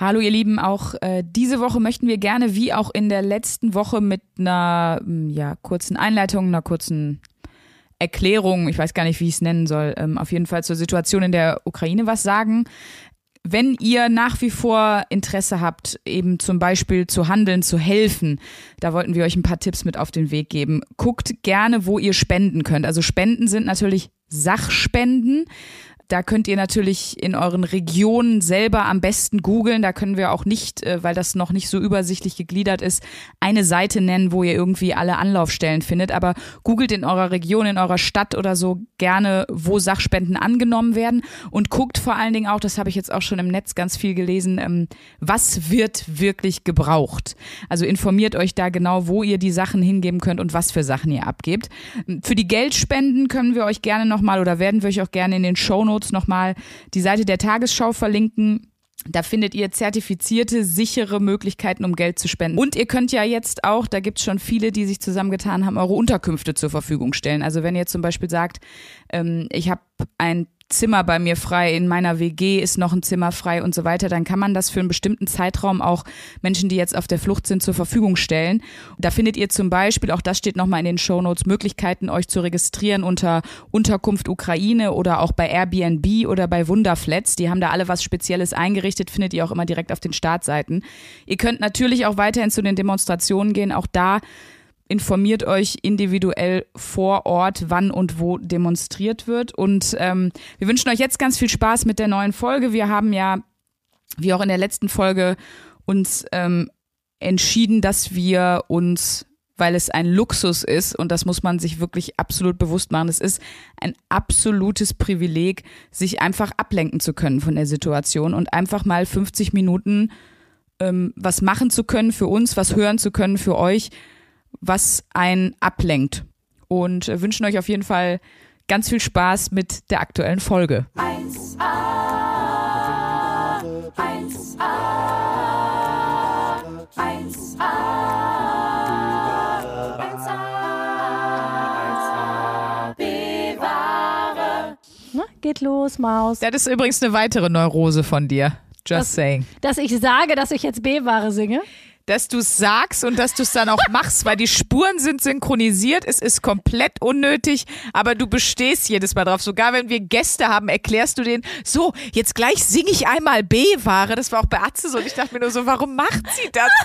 Hallo ihr Lieben, auch äh, diese Woche möchten wir gerne, wie auch in der letzten Woche, mit einer mm, ja, kurzen Einleitung, einer kurzen Erklärung, ich weiß gar nicht, wie ich es nennen soll, ähm, auf jeden Fall zur Situation in der Ukraine was sagen. Wenn ihr nach wie vor Interesse habt, eben zum Beispiel zu handeln, zu helfen, da wollten wir euch ein paar Tipps mit auf den Weg geben. Guckt gerne, wo ihr spenden könnt. Also Spenden sind natürlich Sachspenden. Da könnt ihr natürlich in euren Regionen selber am besten googeln. Da können wir auch nicht, äh, weil das noch nicht so übersichtlich gegliedert ist, eine Seite nennen, wo ihr irgendwie alle Anlaufstellen findet. Aber googelt in eurer Region, in eurer Stadt oder so gerne, wo Sachspenden angenommen werden und guckt vor allen Dingen auch, das habe ich jetzt auch schon im Netz ganz viel gelesen, ähm, was wird wirklich gebraucht. Also informiert euch da genau, wo ihr die Sachen hingeben könnt und was für Sachen ihr abgebt. Für die Geldspenden können wir euch gerne nochmal oder werden wir euch auch gerne in den Shownotes Notes nochmal die Seite der Tagesschau verlinken. Da findet ihr zertifizierte, sichere Möglichkeiten, um Geld zu spenden. Und ihr könnt ja jetzt auch, da gibt es schon viele, die sich zusammengetan haben, eure Unterkünfte zur Verfügung stellen. Also wenn ihr zum Beispiel sagt, ähm, ich habe ein Zimmer bei mir frei, in meiner WG ist noch ein Zimmer frei und so weiter, dann kann man das für einen bestimmten Zeitraum auch Menschen, die jetzt auf der Flucht sind, zur Verfügung stellen. Da findet ihr zum Beispiel, auch das steht nochmal in den Show Notes, Möglichkeiten, euch zu registrieren unter Unterkunft Ukraine oder auch bei Airbnb oder bei Wunderflats. Die haben da alle was Spezielles eingerichtet, findet ihr auch immer direkt auf den Startseiten. Ihr könnt natürlich auch weiterhin zu den Demonstrationen gehen. Auch da informiert euch individuell vor Ort, wann und wo demonstriert wird. Und ähm, wir wünschen euch jetzt ganz viel Spaß mit der neuen Folge. Wir haben ja, wie auch in der letzten Folge, uns ähm, entschieden, dass wir uns weil es ein Luxus ist und das muss man sich wirklich absolut bewusst machen. Es ist ein absolutes Privileg, sich einfach ablenken zu können von der Situation und einfach mal 50 Minuten ähm, was machen zu können für uns, was hören zu können für euch was einen ablenkt. Und äh, wünschen euch auf jeden Fall ganz viel Spaß mit der aktuellen Folge. 1a, 1a, 1a, 1a, bewahre. Na, geht los, Maus. Das ist übrigens eine weitere Neurose von dir. Just dass, saying. Dass ich sage, dass ich jetzt B-Ware singe? Dass du es sagst und dass du es dann auch machst, weil die Spuren sind synchronisiert, es ist komplett unnötig, aber du bestehst jedes Mal drauf. Sogar wenn wir Gäste haben, erklärst du denen, so, jetzt gleich singe ich einmal B-Ware. Das war auch bei Atze so und ich dachte mir nur so, warum macht sie das?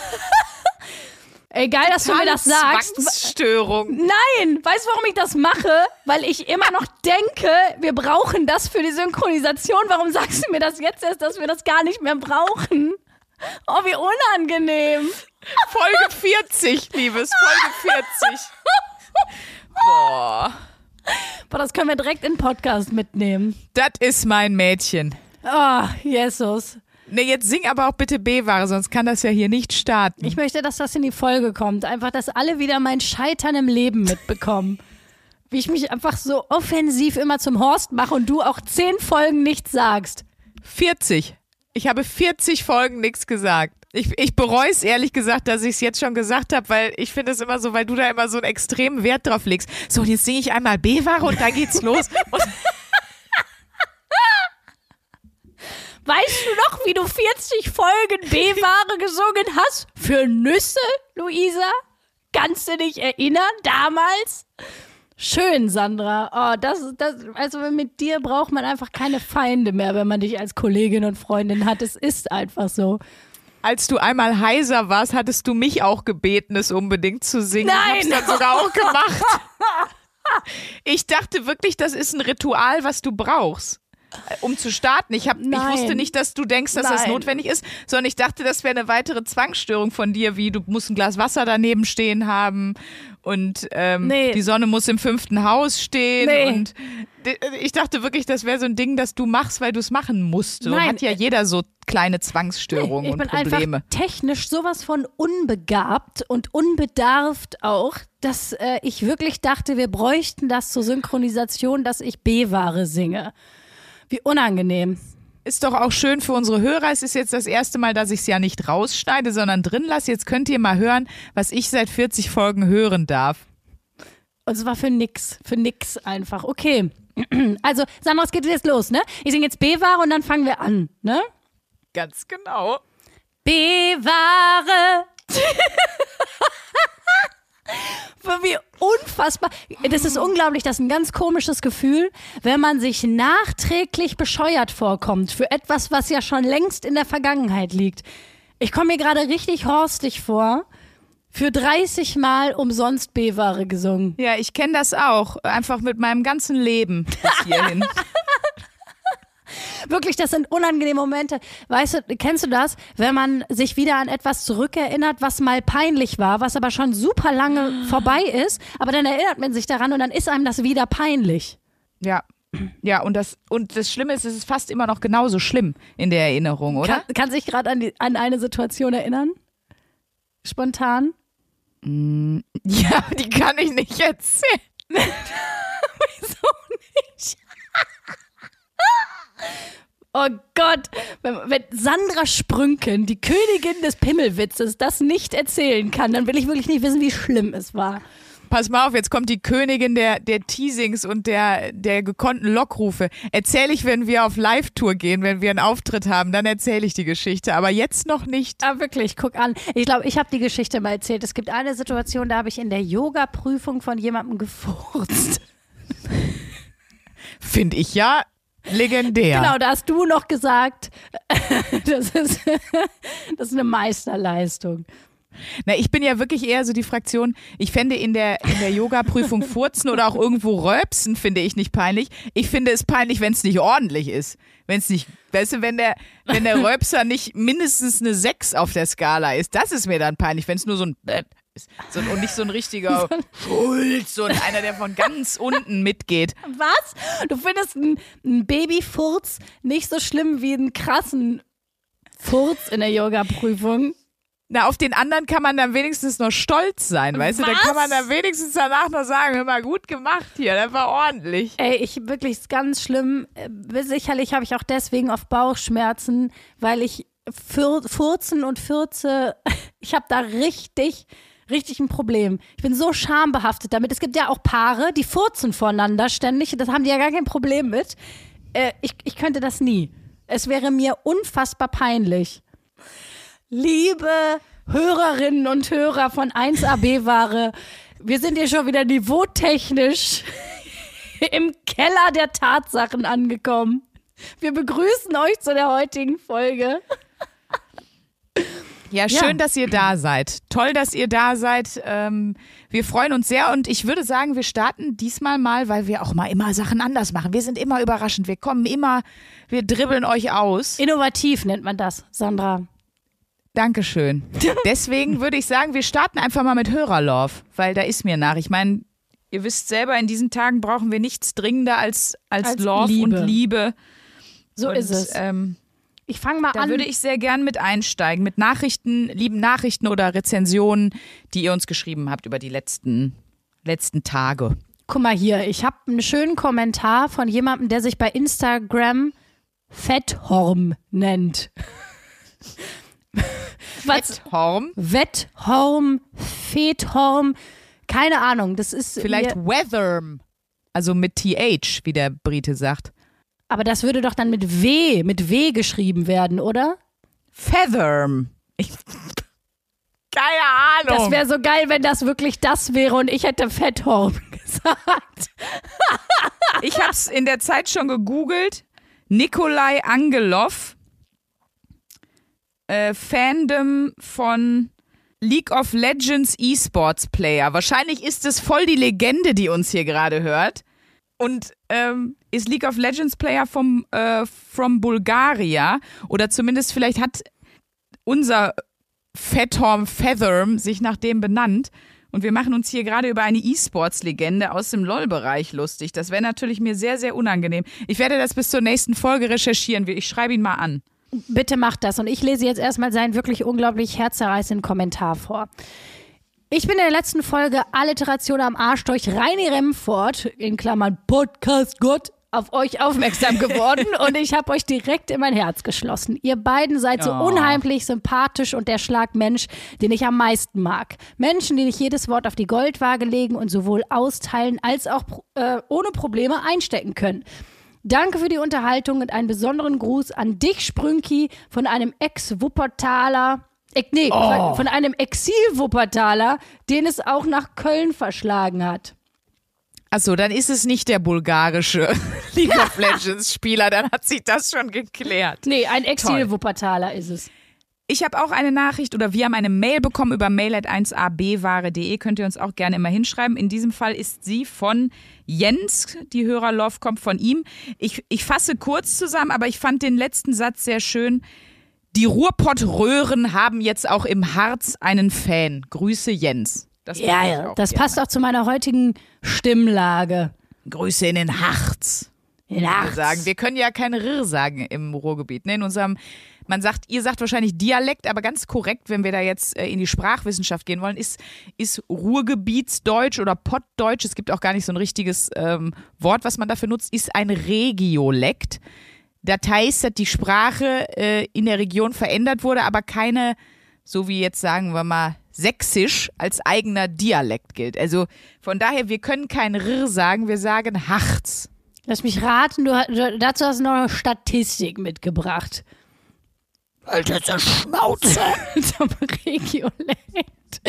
Ey, geil, dass du mir das sagst. Zwangsstörung. Nein, weißt du, warum ich das mache? Weil ich immer noch denke, wir brauchen das für die Synchronisation. Warum sagst du mir das jetzt erst, dass wir das gar nicht mehr brauchen? Oh, wie unangenehm. Folge 40, Liebes, Folge 40. Boah. Boah, das können wir direkt in den Podcast mitnehmen. Das ist mein Mädchen. Oh, Jesus. Nee, jetzt sing aber auch bitte B-Ware, sonst kann das ja hier nicht starten. Ich möchte, dass das in die Folge kommt. Einfach, dass alle wieder mein Scheitern im Leben mitbekommen. Wie ich mich einfach so offensiv immer zum Horst mache und du auch zehn Folgen nichts sagst. 40. Ich habe 40 Folgen nichts gesagt. Ich, ich bereue es ehrlich gesagt, dass ich es jetzt schon gesagt habe, weil ich finde es immer so, weil du da immer so einen extremen Wert drauf legst. So, und jetzt singe ich einmal B-Ware und dann geht's los. weißt du noch, wie du 40 Folgen B-Ware gesungen hast? Für Nüsse, Luisa? Kannst du dich erinnern, damals? Schön, Sandra. Oh, das, das, also mit dir braucht man einfach keine Feinde mehr, wenn man dich als Kollegin und Freundin hat. Es ist einfach so. Als du einmal heiser warst, hattest du mich auch gebeten, es unbedingt zu singen. Nein! Ich hab's dann sogar auch gemacht. Ich dachte wirklich, das ist ein Ritual, was du brauchst um zu starten. Ich, hab, ich wusste nicht, dass du denkst, dass Nein. das notwendig ist, sondern ich dachte, das wäre eine weitere Zwangsstörung von dir, wie du musst ein Glas Wasser daneben stehen haben und ähm, nee. die Sonne muss im fünften Haus stehen nee. und ich dachte wirklich, das wäre so ein Ding, das du machst, weil du es machen musst. So hat ja jeder so kleine Zwangsstörungen nee, und Probleme. Einfach technisch sowas von unbegabt und unbedarft auch, dass äh, ich wirklich dachte, wir bräuchten das zur Synchronisation, dass ich B-Ware singe. Wie unangenehm. Ist doch auch schön für unsere Hörer. Es ist jetzt das erste Mal, dass ich es ja nicht rausschneide, sondern drin lasse. Jetzt könnt ihr mal hören, was ich seit 40 Folgen hören darf. Und es war für nix. Für nix einfach. Okay. Also, Sandra, es geht jetzt los, ne? Ich singe jetzt B-Ware und dann fangen wir an, ne? Ganz genau. bewahre. Wie unfassbar. Das ist unglaublich, das ist ein ganz komisches Gefühl, wenn man sich nachträglich bescheuert vorkommt für etwas, was ja schon längst in der Vergangenheit liegt. Ich komme mir gerade richtig horstig vor. Für 30 Mal umsonst B-Ware gesungen. Ja, ich kenne das auch. Einfach mit meinem ganzen Leben bis hierhin. Wirklich, das sind unangenehme Momente. Weißt du, kennst du das, wenn man sich wieder an etwas zurückerinnert, was mal peinlich war, was aber schon super lange vorbei ist, aber dann erinnert man sich daran und dann ist einem das wieder peinlich. Ja. Ja, und das, und das Schlimme ist, es ist fast immer noch genauso schlimm in der Erinnerung, oder? Kann, kann sich gerade an, die- an eine Situation erinnern? Spontan? Ja, die kann ich nicht erzählen. Wieso nicht? Oh Gott, wenn, wenn Sandra Sprünken, die Königin des Pimmelwitzes, das nicht erzählen kann, dann will ich wirklich nicht wissen, wie schlimm es war. Pass mal auf, jetzt kommt die Königin der, der Teasings und der, der gekonnten Lockrufe. Erzähle ich, wenn wir auf Live-Tour gehen, wenn wir einen Auftritt haben, dann erzähle ich die Geschichte, aber jetzt noch nicht. Ah, wirklich, guck an. Ich glaube, ich habe die Geschichte mal erzählt. Es gibt eine Situation, da habe ich in der Yoga-Prüfung von jemandem gefurzt. Finde ich ja legendär. Genau, da hast du noch gesagt, das ist, das ist eine Meisterleistung. Na, ich bin ja wirklich eher so die Fraktion, ich fände in der, in der Yoga-Prüfung furzen oder auch irgendwo röpsen, finde ich nicht peinlich. Ich finde es peinlich, wenn es nicht ordentlich ist. Wenn es nicht, weißt du, wenn der, wenn der Röpser nicht mindestens eine 6 auf der Skala ist, das ist mir dann peinlich, wenn es nur so ein ist. So, und nicht so ein richtiger Schulz, so ein einer, der von ganz unten mitgeht. Was? Du findest einen, Babyfurz nicht so schlimm wie einen krassen Furz in der Yoga-Prüfung? Na, auf den anderen kann man dann wenigstens noch stolz sein, weißt du? Da Was? kann man dann wenigstens danach noch sagen, hör mal, gut gemacht hier, das war ordentlich. Ey, ich wirklich ist ganz schlimm. Äh, Sicherlich habe ich auch deswegen oft Bauchschmerzen, weil ich Fur Furzen und Fürze, ich habe da richtig, richtig ein Problem. Ich bin so schambehaftet damit. Es gibt ja auch Paare, die furzen voneinander ständig. Das haben die ja gar kein Problem mit. Äh, ich, ich könnte das nie. Es wäre mir unfassbar peinlich. Liebe Hörerinnen und Hörer von 1AB-Ware, wir sind hier schon wieder niveautechnisch im Keller der Tatsachen angekommen. Wir begrüßen euch zu der heutigen Folge. Ja, schön, dass ihr da seid. Toll, dass ihr da seid. Ähm, wir freuen uns sehr und ich würde sagen, wir starten diesmal mal, weil wir auch mal immer Sachen anders machen. Wir sind immer überraschend. Wir kommen immer, wir dribbeln euch aus. Innovativ nennt man das, Sandra. Dankeschön. Deswegen würde ich sagen, wir starten einfach mal mit Hörerlove, weil da ist mir nach. Ich meine, ihr wisst selber, in diesen Tagen brauchen wir nichts dringender als, als, Als Love Liebe. und Liebe. So und, ist es. Ähm, Ich fange mal Da an. würde ich sehr gern mit einsteigen, mit Nachrichten, lieben Nachrichten oder Rezensionen, die ihr uns geschrieben habt über die letzten, letzten Tage. Guck mal hier, ich habe einen schönen Kommentar von jemandem, der sich bei Instagram Fetthorm nennt. Was? Horm, Wetthorm, Fethorm, keine Ahnung. Das ist vielleicht Weatherm, also mit TH, wie der Brite sagt. Aber das würde doch dann mit W, mit W geschrieben werden, oder? Featherm. Ich, keine Ahnung. Das wäre so geil, wenn das wirklich das wäre und ich hätte Fetthorm gesagt. ich habe es in der Zeit schon gegoogelt. Nikolai Angelov, äh, Fandom von League of Legends E-Sports Player. Wahrscheinlich ist es voll die Legende, die uns hier gerade hört. Und ähm, ist League of Legends Player vom, äh, from Bulgaria. Oder zumindest vielleicht hat unser Fethorm Featherm sich nach dem benannt. Und wir machen uns hier gerade über eine E-Sports-Legende aus dem LOL-Bereich lustig. Das wäre natürlich mir sehr, sehr unangenehm. Ich werde das bis zur nächsten Folge recherchieren. Ich schreibe ihn mal an. Bitte macht das. Und ich lese jetzt erstmal seinen wirklich unglaublich herzerreißenden Kommentar vor. Ich bin in der letzten Folge Alliteration am Arsch durch Reini Remford, in Klammern Podcast Gott, auf euch aufmerksam geworden und ich habe euch direkt in mein Herz geschlossen. Ihr beiden seid so Oh. unheimlich sympathisch und der Schlagmensch, den ich am meisten mag. Menschen, die nicht jedes Wort auf die Goldwaage legen und sowohl austeilen als auch äh, ohne Probleme einstecken können. Danke für die Unterhaltung und einen besonderen Gruß an dich, Sprünki, von einem Ex-Wuppertaler. Nee, Oh. von einem Exil-Wuppertaler, den es auch nach Köln verschlagen hat. Achso, dann ist es nicht der bulgarische League of Legends Spieler, dann hat sich das schon geklärt. Nee, ein Exil-Wuppertaler ist es. Ich habe auch eine Nachricht oder wir haben eine Mail bekommen über mail.1abware.de. Könnt ihr uns auch gerne immer hinschreiben. In diesem Fall ist sie von Jens. Die Hörerlove kommt von ihm. Ich, ich fasse kurz zusammen, aber ich fand den letzten Satz sehr schön. Die Ruhrpott-Röhren haben jetzt auch im Harz einen Fan. Grüße Jens. Das Ja, ja, das gerne. passt auch zu meiner heutigen Stimmlage. Grüße in den Harz. Ja, sagen. Wir können ja kein Rr sagen im Ruhrgebiet. Ne? In unserem, man sagt, ihr sagt wahrscheinlich Dialekt, aber ganz korrekt, wenn wir da jetzt äh, in die Sprachwissenschaft gehen wollen, ist, ist Ruhrgebietsdeutsch oder Pottdeutsch, es gibt auch gar nicht so ein richtiges ähm, Wort, was man dafür nutzt, ist ein Regiolekt. Das heißt, dass die Sprache äh, in der Region verändert wurde, aber keine, so wie jetzt sagen wir mal, Sächsisch als eigener Dialekt gilt. Also von daher, wir können kein R sagen, wir sagen Harz. Lass mich raten, du, du, dazu hast du noch eine Statistik mitgebracht. Alter, zur Schnauze. Zum Regiolekt.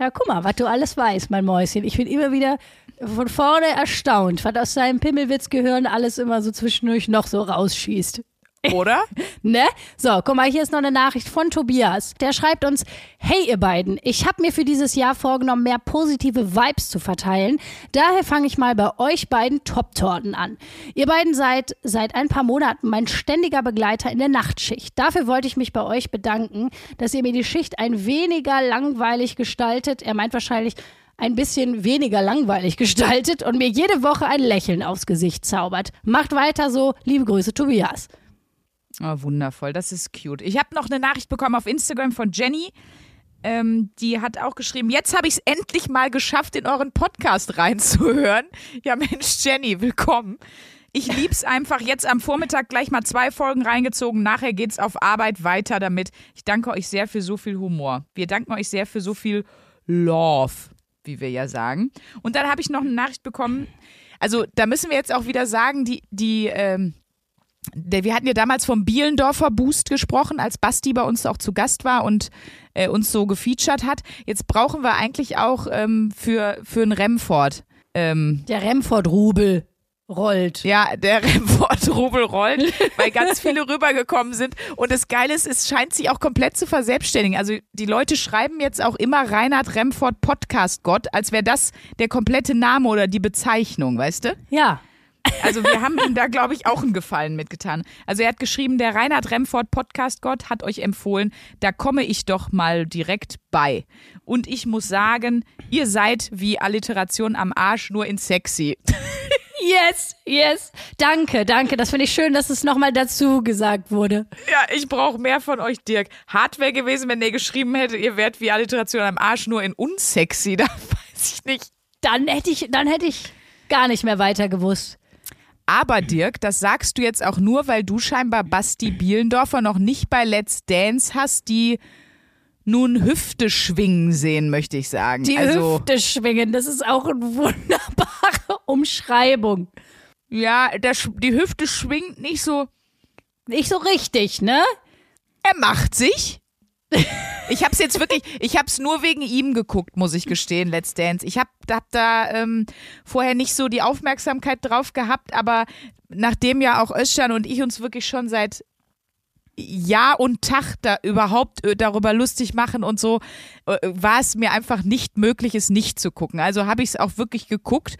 Ja, guck mal, was du alles weißt, mein Mäuschen. Ich bin immer wieder von vorne erstaunt, was aus seinem Pimmelwitzgehirn alles immer so zwischendurch noch so rausschießt. Oder? Ne? So, guck mal, hier ist noch eine Nachricht von Tobias. Der schreibt uns, hey ihr beiden, ich habe mir für dieses Jahr vorgenommen, mehr positive Vibes zu verteilen. Daher fange ich mal bei euch beiden Top-Torten an. Ihr beiden seid seit ein paar Monaten mein ständiger Begleiter in der Nachtschicht. Dafür wollte ich mich bei euch bedanken, dass ihr mir die Schicht ein weniger langweilig gestaltet. Er meint wahrscheinlich ein bisschen weniger langweilig gestaltet und mir jede Woche ein Lächeln aufs Gesicht zaubert. Macht weiter so. Liebe Grüße, Tobias. Oh, wundervoll, das ist cute. Ich habe noch eine Nachricht bekommen auf Instagram von Jenny. Ähm, die hat auch geschrieben, jetzt habe ich es endlich mal geschafft, in euren Podcast reinzuhören. Ja, Mensch, Jenny, willkommen. Ich lieb's einfach. Jetzt am Vormittag gleich mal zwei Folgen reingezogen. Nachher geht's auf Arbeit weiter damit. Ich danke euch sehr für so viel Humor. Wir danken euch sehr für so viel Love, wie wir ja sagen. Und dann habe ich noch eine Nachricht bekommen. Also da müssen wir jetzt auch wieder sagen, die, die, ähm, der, wir hatten ja damals vom Bielendorfer Boost gesprochen, als Basti bei uns auch zu Gast war und äh, uns so gefeatured hat. Jetzt brauchen wir eigentlich auch ähm, für, für einen Remford. Ähm, Der Remford-Rubel rollt. ja, der Remford-Rubel rollt, weil ganz viele rübergekommen sind. Und das Geile ist, es scheint sich auch komplett zu verselbstständigen. Also die Leute schreiben jetzt auch immer Reinhard Remford Podcast Gott, als wäre das der komplette Name oder die Bezeichnung, weißt du? Ja. Also wir haben ihm da, glaube ich, auch einen Gefallen mitgetan. Also er hat geschrieben, der Reinhard Remford Podcast Gott hat euch empfohlen, da komme ich doch mal direkt bei. Und ich muss sagen, ihr seid wie Alliteration am Arsch, nur in sexy. Yes, yes. Danke, danke. Das finde ich schön, dass es nochmal dazu gesagt wurde. Ja, ich brauche mehr von euch, Dirk. Hart wäre gewesen, wenn ihr geschrieben hättet, ihr wärt wie Alliteration am Arsch, nur in unsexy. Da weiß ich nicht. Dann hätte ich, dann hätte ich gar nicht mehr weiter gewusst. Aber Dirk, das sagst du jetzt auch nur, weil du scheinbar Basti Bielendorfer noch nicht bei Let's Dance hast, die nun Hüfte schwingen sehen, möchte ich sagen. Die also, Hüfte schwingen, das ist auch eine wunderbare Umschreibung. Ja, das, die Hüfte schwingt nicht so. Nicht so richtig, ne? Er macht sich. Ich hab's jetzt wirklich, ich hab's nur wegen ihm geguckt, muss ich gestehen, Let's Dance. Ich hab, hab da ähm, vorher nicht so die Aufmerksamkeit drauf gehabt, aber nachdem ja auch Özcan und ich uns wirklich schon seit Jahr und Tag da überhaupt äh, darüber lustig machen und so, äh, war es mir einfach nicht möglich, es nicht zu gucken. Also habe ich es auch wirklich geguckt.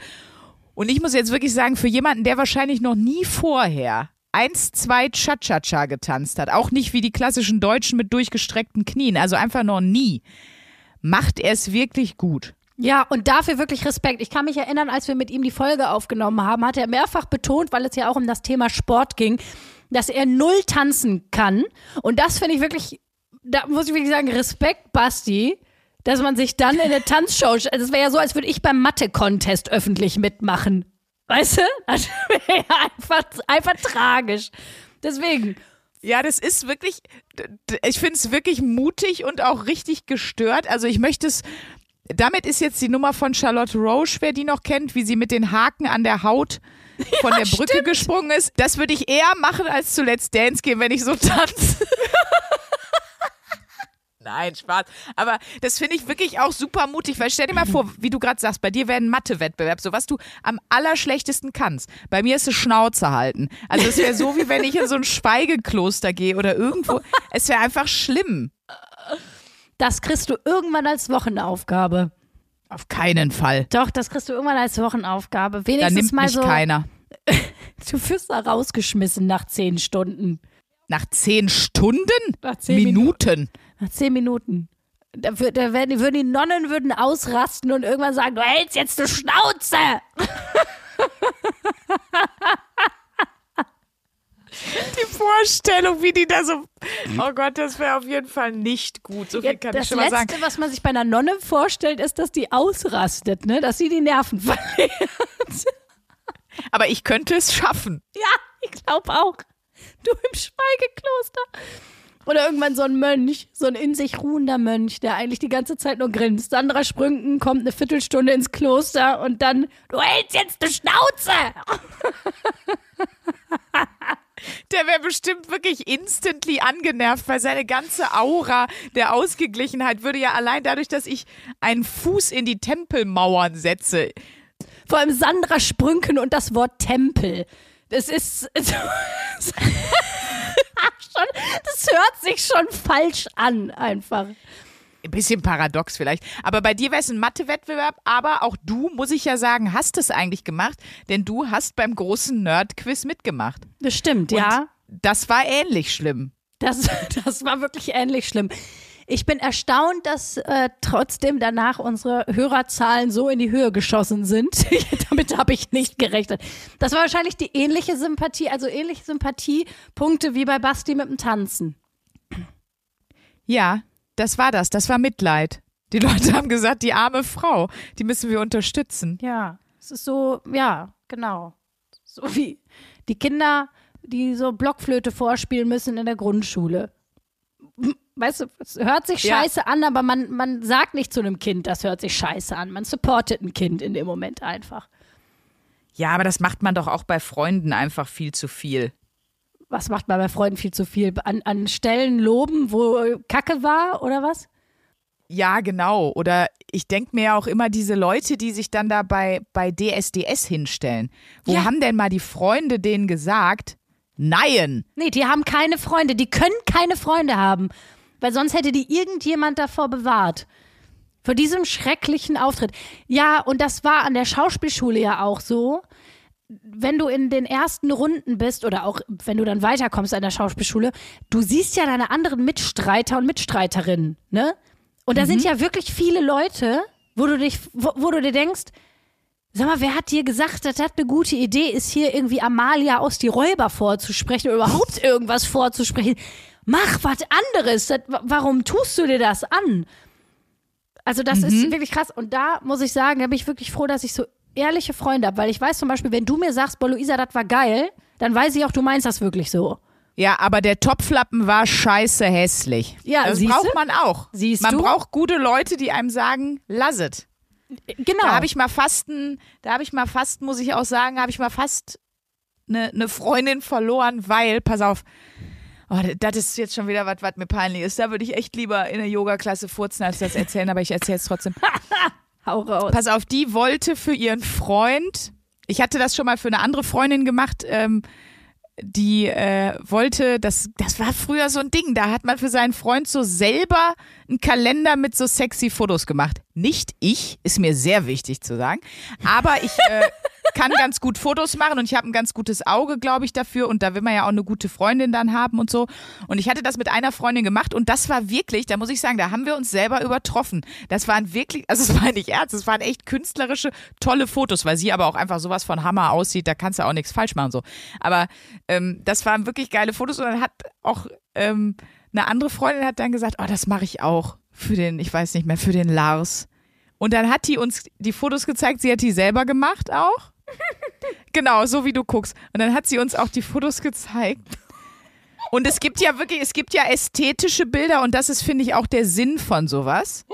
Und ich muss jetzt wirklich sagen, für jemanden, der wahrscheinlich noch nie vorher eins, zwei Cha-Cha-Cha getanzt hat, auch nicht wie die klassischen Deutschen mit durchgestreckten Knien, also einfach noch nie, macht er es wirklich gut. Ja, und dafür wirklich Respekt. Ich kann mich erinnern, als wir mit ihm die Folge aufgenommen haben, hat er mehrfach betont, weil es ja auch um das Thema Sport ging, dass er null tanzen kann. Und das finde ich wirklich, da muss ich wirklich sagen, Respekt, Basti, dass man sich dann in eine Tanzshow, also es wäre ja so, als würde ich beim Mathe-Contest öffentlich mitmachen. Weißt du? Das wäre einfach, einfach tragisch. Deswegen. Ja, das ist wirklich, ich finde es wirklich mutig und auch richtig gestört. Also ich möchte es, damit ist jetzt die Nummer von Charlotte Roche, wer die noch kennt, wie sie mit den Haken an der Haut von der Brücke stimmt. gesprungen ist. Das würde ich eher machen, als zu Let's Dance gehen, wenn ich so tanze. Nein, Spaß. Aber das finde ich wirklich auch super mutig, weil stell dir mal vor, wie du gerade sagst, bei dir wäre ein Mathe-Wettbewerb, so was du am allerschlechtesten kannst. Bei mir ist es Schnauze halten. Also es wäre so, wie wenn ich in so ein Schweigekloster gehe oder irgendwo. Es wäre einfach schlimm. Das kriegst du irgendwann als Wochenaufgabe. Auf keinen Fall. Doch, das kriegst du irgendwann als Wochenaufgabe. Da Wenigstens nimmt mal mich so. keiner. Du wirst da rausgeschmissen nach zehn Stunden. Nach zehn Stunden? Nach zehn Minuten. Nach zehn Minuten. Da, wür- da werden, die- würden die Nonnen würden ausrasten und irgendwann sagen, du hältst jetzt eine Schnauze. Die Vorstellung, wie die da so. Oh Gott, das wäre auf jeden Fall nicht gut. So viel Ja, kann das ich schon mal Letzte, sagen. was man sich bei einer Nonne vorstellt, ist, dass die ausrastet, ne? dass sie die Nerven verliert. Aber ich könnte es schaffen. Ja, ich glaube auch. Du im Schweigekloster. Oder irgendwann so ein Mönch, so ein in sich ruhender Mönch, der eigentlich die ganze Zeit nur grinst. Sandra Sprünken kommt eine Viertelstunde ins Kloster und dann, du hältst jetzt eine Schnauze. Der wäre bestimmt wirklich instantly angenervt, weil seine ganze Aura der Ausgeglichenheit würde ja allein dadurch, dass ich einen Fuß in die Tempelmauern setze. Vor allem Sandra Sprünken und das Wort Tempel. Das ist. das hört sich schon falsch an, einfach. Ein bisschen paradox vielleicht. Aber bei dir wäre es ein Mathe-Wettbewerb, aber auch du, muss ich ja sagen, hast es eigentlich gemacht, denn du hast beim großen Nerd-Quiz mitgemacht. Das stimmt, Und ja. Das war ähnlich schlimm. Das, das war wirklich ähnlich schlimm. Ich bin erstaunt, dass äh, trotzdem danach unsere Hörerzahlen so in die Höhe geschossen sind. Damit habe ich nicht gerechnet. Das war wahrscheinlich die ähnliche Sympathie, also ähnliche Sympathiepunkte wie bei Basti mit dem Tanzen. Ja, das war das. Das war Mitleid. Die Leute haben gesagt, die arme Frau, die müssen wir unterstützen. Ja, es ist so, ja, genau. So wie die Kinder, die so Blockflöte vorspielen müssen in der Grundschule. Weißt du, es hört sich Ja. scheiße an, aber man, man sagt nicht zu einem Kind, das hört sich scheiße an. Man supportet ein Kind in dem Moment einfach. Ja, aber das macht man doch auch bei Freunden einfach viel zu viel. Was macht man bei Freunden viel zu viel? An, an Stellen loben, wo Kacke war oder was? Ja, genau. Oder ich denke mir ja auch immer diese Leute, die sich dann da bei, bei DSDS hinstellen. Wo Ja. haben denn mal die Freunde denen gesagt, nein? Nee, die haben keine Freunde. Die können keine Freunde haben. Weil sonst hätte die irgendjemand davor bewahrt. Vor diesem schrecklichen Auftritt. Ja, und das war an der Schauspielschule ja auch so. Wenn du in den ersten Runden bist oder auch wenn du dann weiterkommst an der Schauspielschule, du siehst ja deine anderen Mitstreiter und Mitstreiterinnen, ne? Und da sind ja wirklich viele Leute, wo du dich, wo, wo du dir denkst, Sag mal, wer hat dir gesagt, dass das eine gute Idee ist, hier irgendwie Amalia aus die Räuber vorzusprechen oder überhaupt irgendwas vorzusprechen? Mach was anderes. Das, wa- warum tust du dir das an? Also, das ist wirklich krass. Und da muss ich sagen, da bin ich wirklich froh, dass ich so ehrliche Freunde habe, weil ich weiß zum Beispiel, wenn du mir sagst, boah, Luisa, das war geil, dann weiß ich auch, du meinst das wirklich so. Ja, aber der Topflappen war scheiße hässlich. Ja, das braucht man auch. Siehst man du? braucht gute Leute, die einem sagen, lass es. Genau. Da habe ich mal fast, ein, da habe ich mal fast, muss ich auch sagen, habe ich mal fast eine ne Freundin verloren, weil, pass auf, oh, das ist jetzt schon wieder was, was mir peinlich ist. Da würde ich echt lieber in der Yoga-Klasse furzen, als das erzählen, aber ich erzähle es trotzdem. Hau raus. Pass auf, die wollte für ihren Freund, ich hatte das schon mal für eine andere Freundin gemacht, ähm, die äh, wollte, das, das war früher so ein Ding, da hat man für seinen Freund so selber einen Kalender mit so sexy Fotos gemacht. Nicht ich, ist mir sehr wichtig zu sagen, aber ich äh, kann ganz gut Fotos machen und ich habe ein ganz gutes Auge, glaube ich, dafür und da will man ja auch eine gute Freundin dann haben und so. Und ich hatte das mit einer Freundin gemacht und das war wirklich, da muss ich sagen, da haben wir uns selber übertroffen. Das waren wirklich, also es war nicht ernst, es waren echt künstlerische, tolle Fotos, weil sie aber auch einfach sowas von Hammer aussieht, da kannst du auch nichts falsch machen so. Aber ähm, das waren wirklich geile Fotos und dann hat auch ähm, eine andere Freundin hat dann gesagt, oh, das mache ich auch für den, ich weiß nicht mehr, für den Lars. Und dann hat die uns die Fotos gezeigt, sie hat die selber gemacht auch. Genau, so wie du guckst. Und dann hat sie uns auch die Fotos gezeigt. Und es gibt ja wirklich, es gibt ja ästhetische Bilder und das ist, finde ich, auch der Sinn von sowas.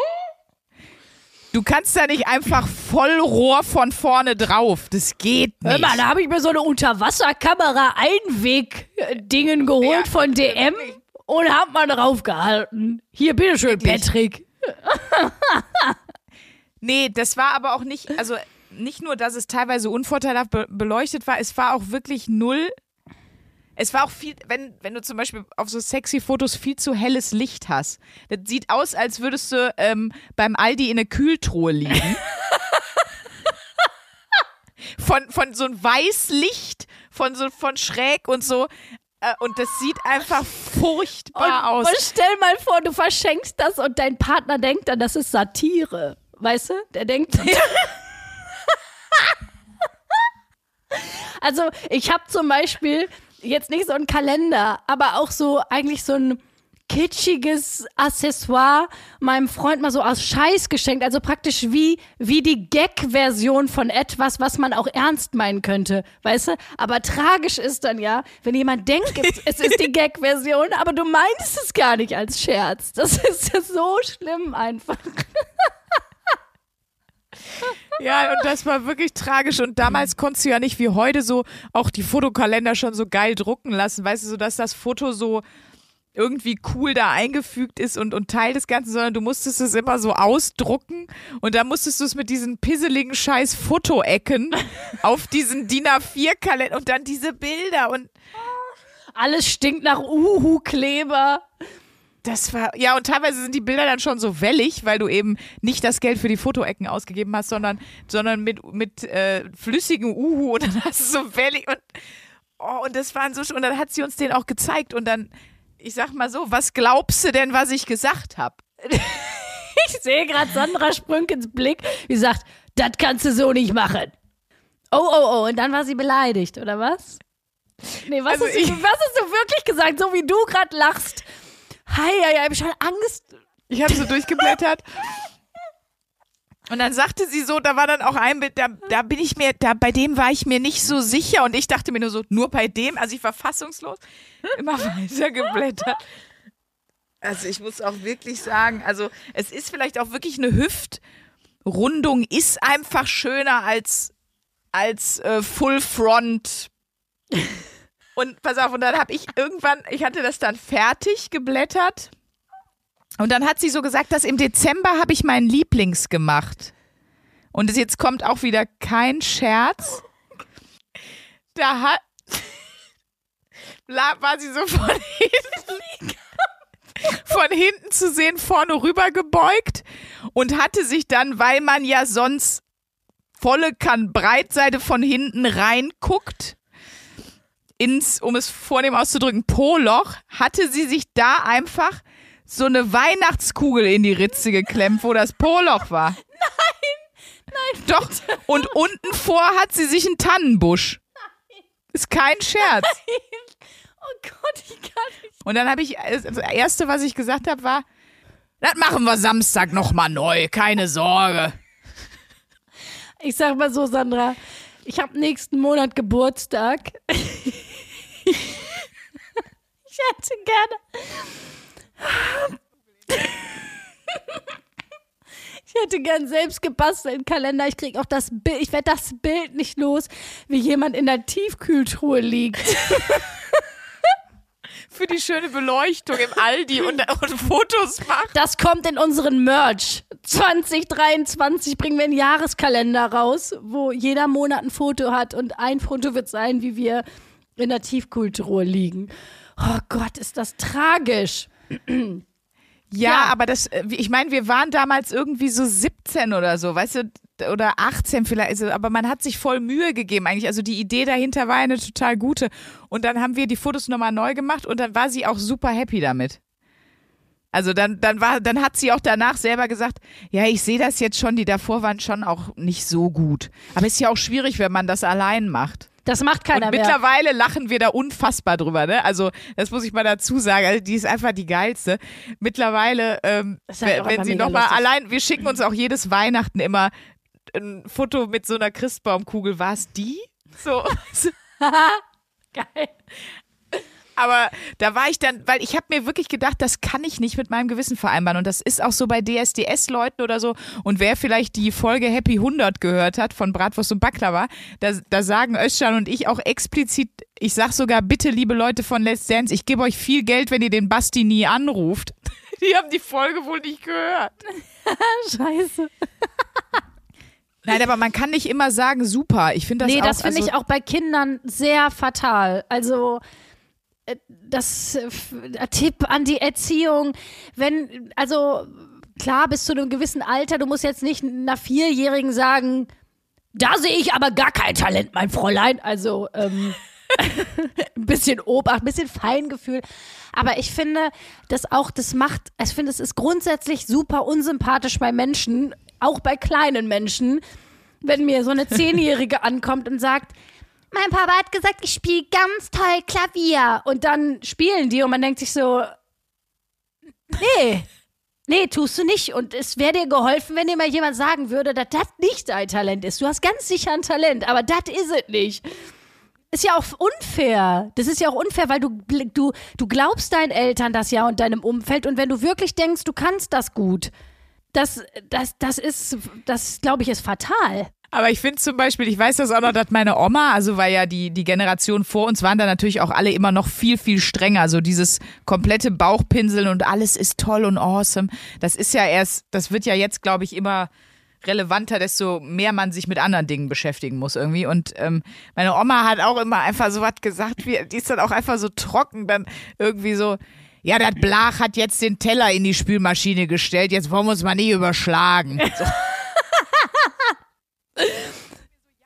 Du kannst da nicht einfach Vollrohr von vorne drauf. Das geht Hör nicht. mal, da habe ich mir so eine Unterwasserkamera Einweg-Dingen geholt Ja, von DM und hab mal drauf gehalten. Hier, bitteschön, Wirklich? Patrick. Nee, das war aber auch nicht, also nicht nur, dass es teilweise unvorteilhaft be beleuchtet war, es war auch wirklich null. Es war auch viel, wenn, wenn du zum Beispiel auf so sexy Fotos viel zu helles Licht hast. Das sieht aus, als würdest du ähm, beim Aldi in eine Kühltruhe liegen. von, von so ein Weißlicht, von so von schräg und so. Äh, und das sieht einfach furchtbar aus. Und stell mal vor, du verschenkst das und dein Partner denkt dann, das ist Satire. Weißt du? Der denkt. also, ich habe zum Beispiel jetzt nicht so einen Kalender, aber auch so eigentlich so ein kitschiges Accessoire meinem Freund mal so aus Scheiß geschenkt. Also praktisch wie, wie die Gag-Version von etwas, was man auch ernst meinen könnte. Weißt du? Aber tragisch ist dann ja, wenn jemand denkt, es, es ist die Gag-Version, aber du meinst es gar nicht als Scherz. Das ist ja so schlimm einfach. Ja, und das war wirklich tragisch. Und damals konntest du ja nicht wie heute so auch die Fotokalender schon so geil drucken lassen, weißt du, so dass das Foto so irgendwie cool da eingefügt ist und, und Teil des Ganzen, sondern du musstest es immer so ausdrucken und dann musstest du es mit diesen pisseligen scheiß Fotoecken auf diesen DIN A4-Kalender und dann diese Bilder und Alles stinkt nach Uhu-Kleber. Das war, ja, und teilweise sind die Bilder dann schon so wellig, weil du eben nicht das Geld für die Fotoecken ausgegeben hast, sondern, sondern mit, mit äh, flüssigem Uhu und dann hast du so wellig und, oh, und das waren so, und dann hat sie uns den auch gezeigt und dann, ich sag mal so, was glaubst du denn, was ich gesagt habe? Ich sehe gerade Sandra Sprünkens Blick, die sagt, das kannst du so nicht machen. Oh, oh, oh, und dann war sie beleidigt, oder was? Nee, was, Also hast, du, was hast du wirklich gesagt, so wie du gerade lachst? Hei, ja, ja, ich hab schon Angst. Ich habe so durchgeblättert. Und dann sagte sie so, da war dann auch ein Bild, da, da bin ich mir, da bei dem war ich mir nicht so sicher und ich dachte mir nur so, nur bei dem, also ich war fassungslos, immer weiter geblättert. Also ich muss auch wirklich sagen, also es ist vielleicht auch wirklich eine Hüftrundung, ist einfach schöner als, als äh, Full Front. Und pass auf, und dann habe ich irgendwann, ich hatte das dann fertig geblättert. Und dann hat sie so gesagt, dass im Dezember habe ich meinen Lieblings gemacht. Und es jetzt kommt auch wieder kein Scherz. Da hat war sie so von hinten von hinten zu sehen, vorne rüber gebeugt und hatte sich dann, weil man ja sonst volle kann Breitseite von hinten reinguckt, ins, um es vornehm auszudrücken, Po-Loch, hatte sie sich da einfach so eine Weihnachtskugel in die Ritze geklemmt, wo das Po-Loch war. Nein, nein. Doch, und unten vor hat sie sich einen Tannenbusch. Ist kein Scherz. Oh Gott, ich kann nicht. Und dann habe ich, das erste, was ich gesagt habe, war, das machen wir Samstag nochmal neu, keine Sorge. Ich sag mal so, Sandra, ich habe nächsten Monat Geburtstag. Ich hätte gerne. Ich hätte gern selbst gebastelten Kalender. Ich krieg auch das Bild, ich werde das Bild nicht los, wie jemand in der Tiefkühltruhe liegt. Für die schöne Beleuchtung im Aldi und, und Fotos macht. Das kommt in unseren Merch. 2023 bringen wir einen Jahreskalender raus, wo jeder Monat ein Foto hat und ein Foto wird sein, wie wir in der Tiefkühltruhe liegen. Oh Gott, ist das tragisch. Ja, Ja. aber das, äh, ich meine, wir waren damals irgendwie so 17 oder so, weißt du, oder 18 vielleicht, also, aber man hat sich voll Mühe gegeben eigentlich. Also die Idee dahinter war eine total gute. Und dann haben wir die Fotos nochmal neu gemacht und dann war sie auch super happy damit. Also dann, dann war, dann hat sie auch danach selber gesagt, ja, ich sehe das jetzt schon, die davor waren schon auch nicht so gut. Aber ist ja auch schwierig, wenn man das allein macht. Das macht keiner und mehr. mittlerweile lachen wir da unfassbar drüber, ne? Also, das muss ich mal dazu sagen. Also, die ist einfach die geilste. Mittlerweile, ähm, halt wenn sie nochmal allein, wir schicken uns auch jedes Weihnachten immer ein Foto mit so einer Christbaumkugel. War es die? So. Geil. Aber da war ich dann, weil ich habe mir wirklich gedacht, das kann ich nicht mit meinem Gewissen vereinbaren. Und das ist auch so bei DSDS-Leuten oder so. Und wer vielleicht die Folge Happy 100 gehört hat von Bratwurst und Baklava, da, da sagen Özcan und ich auch explizit, ich sag sogar, bitte liebe Leute von Let's Dance, ich gebe euch viel Geld, wenn ihr den Basti nie anruft. Die haben die Folge wohl nicht gehört. Scheiße. Nein, aber man kann nicht immer sagen, super. Ich finde das nee, auch. das finde also, ich auch bei Kindern sehr fatal. Also das äh, Tipp an die Erziehung, wenn, also klar, bis zu einem gewissen Alter, du musst jetzt nicht einer Vierjährigen sagen, da sehe ich aber gar kein Talent, mein Fräulein. Also ähm, ein bisschen Obacht, ein bisschen Feingefühl. Aber ich finde, das auch, das macht, ich finde, es ist grundsätzlich super unsympathisch bei Menschen, auch bei kleinen Menschen, wenn mir so eine Zehnjährige ankommt und sagt, mein Papa hat gesagt, ich spiele ganz toll Klavier. Und dann spielen die und man denkt sich so, nee, nee, tust du nicht. Und es wäre dir geholfen, wenn dir mal jemand sagen würde, dass das nicht dein Talent ist. Du hast ganz sicher ein Talent, aber das ist es nicht. Ist ja auch unfair. Das ist ja auch unfair, weil du, du, du glaubst deinen Eltern das ja und deinem Umfeld. Und wenn du wirklich denkst, du kannst das gut, das, das, das ist, das glaube ich, ist fatal. Aber ich finde zum Beispiel, ich weiß das auch noch, dass meine Oma, also weil ja die, die Generation vor uns waren da natürlich auch alle immer noch viel, viel strenger. So dieses komplette Bauchpinseln und alles ist toll und awesome. Das ist ja erst, das wird ja jetzt, glaube ich, immer relevanter, desto mehr man sich mit anderen Dingen beschäftigen muss irgendwie. Und ähm, meine Oma hat auch immer einfach so was gesagt, wie, die ist dann auch einfach so trocken, dann irgendwie so, ja, das Blach hat jetzt den Teller in die Spülmaschine gestellt, jetzt wollen wir uns mal nicht überschlagen. So.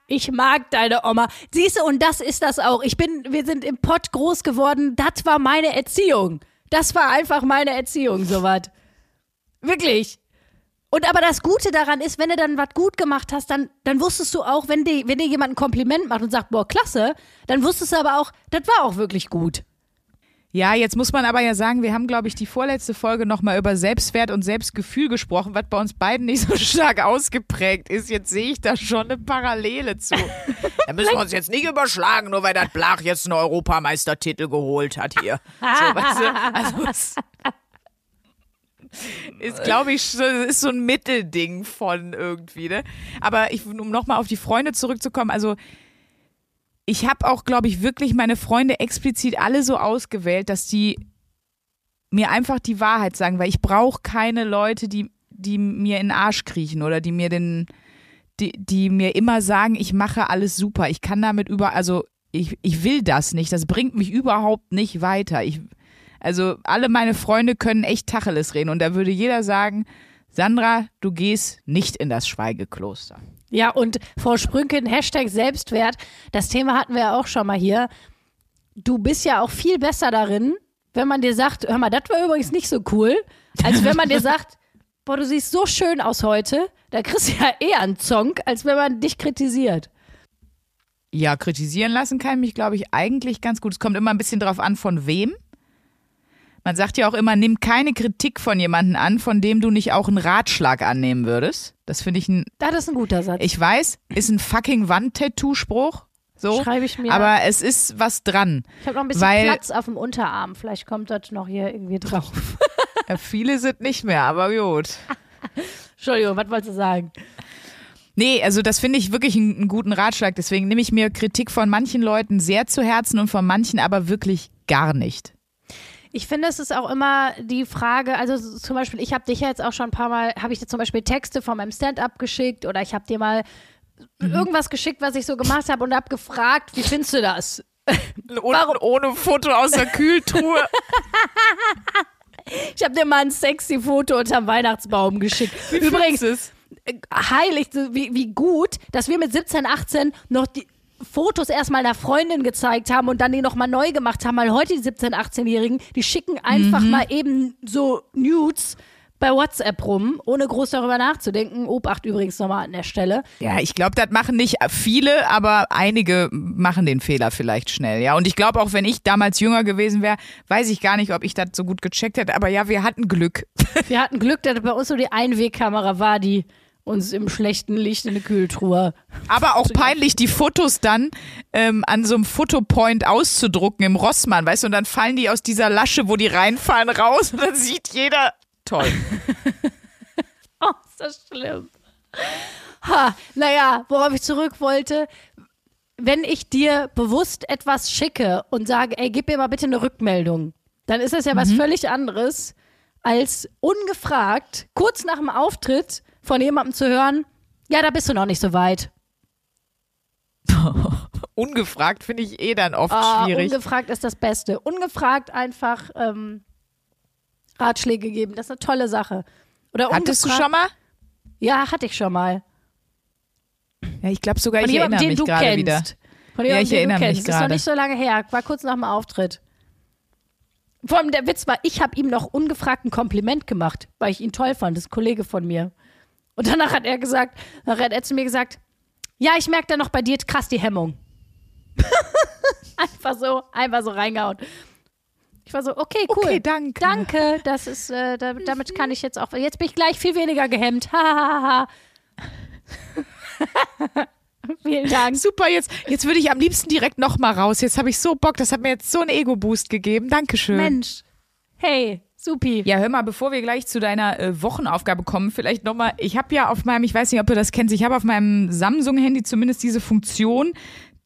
Ich mag deine Oma. Siehst du, und das ist das auch. Ich bin, wir sind im Pott groß geworden. Das war meine Erziehung. Das war einfach meine Erziehung, sowas. Wirklich. Und aber das Gute daran ist, wenn du dann was gut gemacht hast, dann, dann wusstest du auch, wenn dir, wenn dir jemand ein Kompliment macht und sagt, boah, klasse, dann wusstest du aber auch, das war auch wirklich gut. Ja, jetzt muss man aber ja sagen, wir haben, glaube ich, die vorletzte Folge nochmal über Selbstwert und Selbstgefühl gesprochen, was bei uns beiden nicht so stark ausgeprägt ist. Jetzt sehe ich da schon eine Parallele zu. da müssen wir uns jetzt nicht überschlagen, nur weil das Blach jetzt einen Europameistertitel geholt hat hier. So, weißt du, also was, ist, glaube ich, so, ist so ein Mittelding von irgendwie, ne? Aber ich, um nochmal auf die Freunde zurückzukommen, also ich habe auch, glaube ich, wirklich meine Freunde explizit alle so ausgewählt, dass die mir einfach die Wahrheit sagen, weil ich brauche keine Leute, die, die mir in den Arsch kriechen oder die mir den, die, die mir immer sagen, ich mache alles super. Ich kann damit über, also ich, ich will das nicht. Das bringt mich überhaupt nicht weiter. Ich, also alle meine Freunde können echt Tacheles reden und da würde jeder sagen, Sandra, du gehst nicht in das Schweigekloster. Ja, und Frau Sprünken, Hashtag Selbstwert, das Thema hatten wir ja auch schon mal hier. Du bist ja auch viel besser darin, wenn man dir sagt, hör mal, das war übrigens nicht so cool, als wenn man dir sagt, boah, du siehst so schön aus heute, da kriegst du ja eher einen Zonk, als wenn man dich kritisiert. Ja, kritisieren lassen kann mich, glaube ich, eigentlich ganz gut. Es kommt immer ein bisschen drauf an, von wem. Man sagt ja auch immer, nimm keine Kritik von jemandem an, von dem du nicht auch einen Ratschlag annehmen würdest. Das finde ich ein. Das ist ein guter Satz. Ich weiß, ist ein fucking Wandtattoo-Spruch. So. Schreibe ich mir. Aber es ist was dran. Ich habe noch ein bisschen weil, Platz auf dem Unterarm. Vielleicht kommt das noch hier irgendwie drauf. ja, viele sind nicht mehr, aber gut. Entschuldigung, was wolltest du sagen? Nee, also das finde ich wirklich einen, einen guten Ratschlag. Deswegen nehme ich mir Kritik von manchen Leuten sehr zu Herzen und von manchen aber wirklich gar nicht. Ich finde, es ist auch immer die Frage, also zum Beispiel, ich habe dich ja jetzt auch schon ein paar Mal, habe ich dir zum Beispiel Texte von meinem Stand-up geschickt oder ich habe dir mal mhm. irgendwas geschickt, was ich so gemacht habe und habe gefragt, wie findest du das? Warum? Ohne Foto aus der Kühltruhe. ich habe dir mal ein sexy Foto unterm Weihnachtsbaum geschickt. Wie Übrigens, es? Äh, heilig, wie, wie gut, dass wir mit 17, 18 noch die, Fotos erstmal einer Freundin gezeigt haben und dann die nochmal neu gemacht haben, weil heute die 17-, 18-Jährigen, die schicken einfach mhm. mal eben so Nudes bei WhatsApp rum, ohne groß darüber nachzudenken. Obacht übrigens nochmal an der Stelle. Ja, ich glaube, das machen nicht viele, aber einige machen den Fehler vielleicht schnell, ja. Und ich glaube auch, wenn ich damals jünger gewesen wäre, weiß ich gar nicht, ob ich das so gut gecheckt hätte. Aber ja, wir hatten Glück. Wir hatten Glück, dass bei uns so die Einwegkamera war, die uns im schlechten Licht in eine Kühltruhe. Aber auch peinlich, die Fotos dann ähm, an so einem Fotopoint auszudrucken im Rossmann, weißt du, und dann fallen die aus dieser Lasche, wo die reinfallen, raus und dann sieht jeder. Toll. Oh, ist das schlimm. Ha, naja, worauf ich zurück wollte, wenn ich dir bewusst etwas schicke und sage, ey, gib mir mal bitte eine Rückmeldung, dann ist das ja was völlig anderes, als ungefragt, kurz nach dem Auftritt von jemandem zu hören, ja, da bist du noch nicht so weit. Ungefragt finde ich eh dann oft Ah, schwierig. ungefragt ist das Beste. Ungefragt einfach ähm, Ratschläge geben, das ist eine tolle Sache. Oder Hattest du schon mal? Ja, hatte ich schon mal. Ja, ich glaube sogar, Von ich jemandem, erinnere den mich du gerade kennst. wieder. Von Ja, jemandem, ich den erinnere du mich kennst. Das ist noch gerade. nicht so lange her. War kurz nach dem Auftritt. Vor allem der Witz war, ich habe ihm noch ungefragt ein Kompliment gemacht, weil ich ihn toll fand. Das ist ein Kollege von mir. Und danach hat er gesagt, hat er zu mir gesagt, ja, ich merke da noch bei dir krass die Hemmung. einfach so, einfach so reingehauen. Ich war so, okay, cool. Okay, danke. Danke, das ist, äh, da, damit kann ich jetzt auch, jetzt bin ich gleich viel weniger gehemmt. Ha, ha, ha, ha. Vielen Dank. Super, jetzt, jetzt würde ich am liebsten direkt nochmal raus. Jetzt habe ich so Bock, das hat mir jetzt so einen Ego-Boost gegeben. Dankeschön. Mensch. Hey, supi. Ja, hör mal, bevor wir gleich zu deiner äh, Wochenaufgabe kommen, vielleicht nochmal, ich habe ja auf meinem, ich weiß nicht, ob du das kennst, ich habe auf meinem Samsung-Handy zumindest diese Funktion,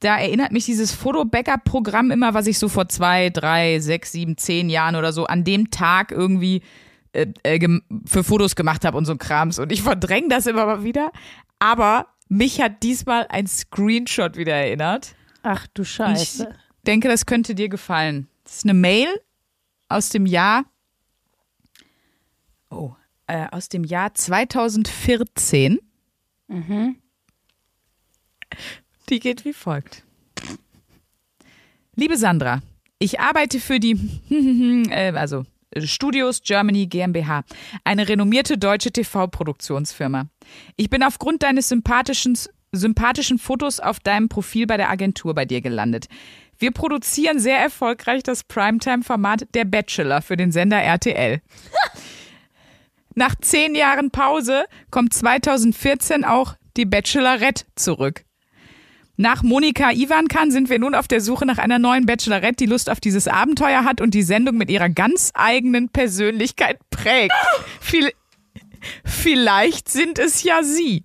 da erinnert mich dieses Foto-Backup-Programm immer, was ich so vor zwei, drei, sechs, sieben, zehn Jahren oder so an dem Tag irgendwie äh, äh, für Fotos gemacht habe und so Krams. Und ich verdränge das immer mal wieder. Aber mich hat diesmal ein Screenshot wieder erinnert. Ach du Ich Scheiße. denke, das könnte dir gefallen. Das ist eine Mail aus dem Jahr. Oh, äh, aus dem Jahr 2014. Die geht wie folgt. Liebe Sandra, ich arbeite für die, äh, also Studios Germany GmbH, eine renommierte deutsche TV-Produktionsfirma. Ich bin aufgrund deines sympathischen, sympathischen Fotos auf deinem Profil bei der Agentur bei dir gelandet. Wir produzieren sehr erfolgreich das Primetime-Format Der Bachelor für den Sender RTL. Nach zehn Jahren Pause kommt 2014 auch die Bachelorette zurück. Nach Monika Ivankan sind wir nun auf der Suche nach einer neuen Bachelorette, die Lust auf dieses Abenteuer hat und die Sendung mit ihrer ganz eigenen Persönlichkeit prägt. Viel, vielleicht sind es ja Sie.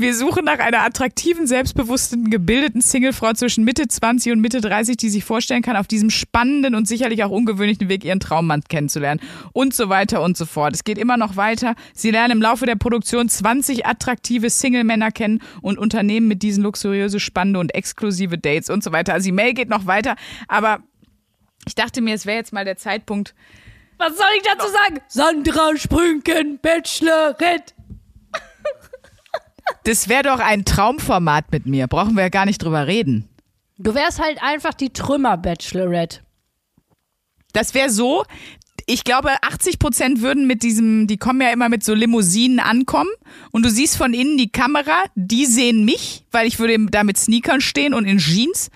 Wir suchen nach einer attraktiven, selbstbewussten, gebildeten Singlefrau zwischen Mitte 20 und Mitte 30, die sich vorstellen kann, auf diesem spannenden und sicherlich auch ungewöhnlichen Weg ihren Traummann kennenzulernen. Und so weiter und so fort. Es geht immer noch weiter. Sie lernen im Laufe der Produktion 20 attraktive Single-Männer kennen und unternehmen mit diesen luxuriöse, spannende und exklusive Dates und so weiter. Also die Mail geht noch weiter, aber ich dachte mir, es wäre jetzt mal der Zeitpunkt, Was soll ich dazu sagen? Sandra Sprünken, Bachelorette. das wäre doch ein Traumformat mit mir. Brauchen wir ja gar nicht drüber reden. Du wärst halt einfach die Trümmer-Bachelorette. Das wäre so, ich glaube, 80 Prozent würden mit diesem, die kommen ja immer mit so Limousinen ankommen und du siehst von innen die Kamera, die sehen mich, weil ich würde da mit Sneakern stehen und in Jeans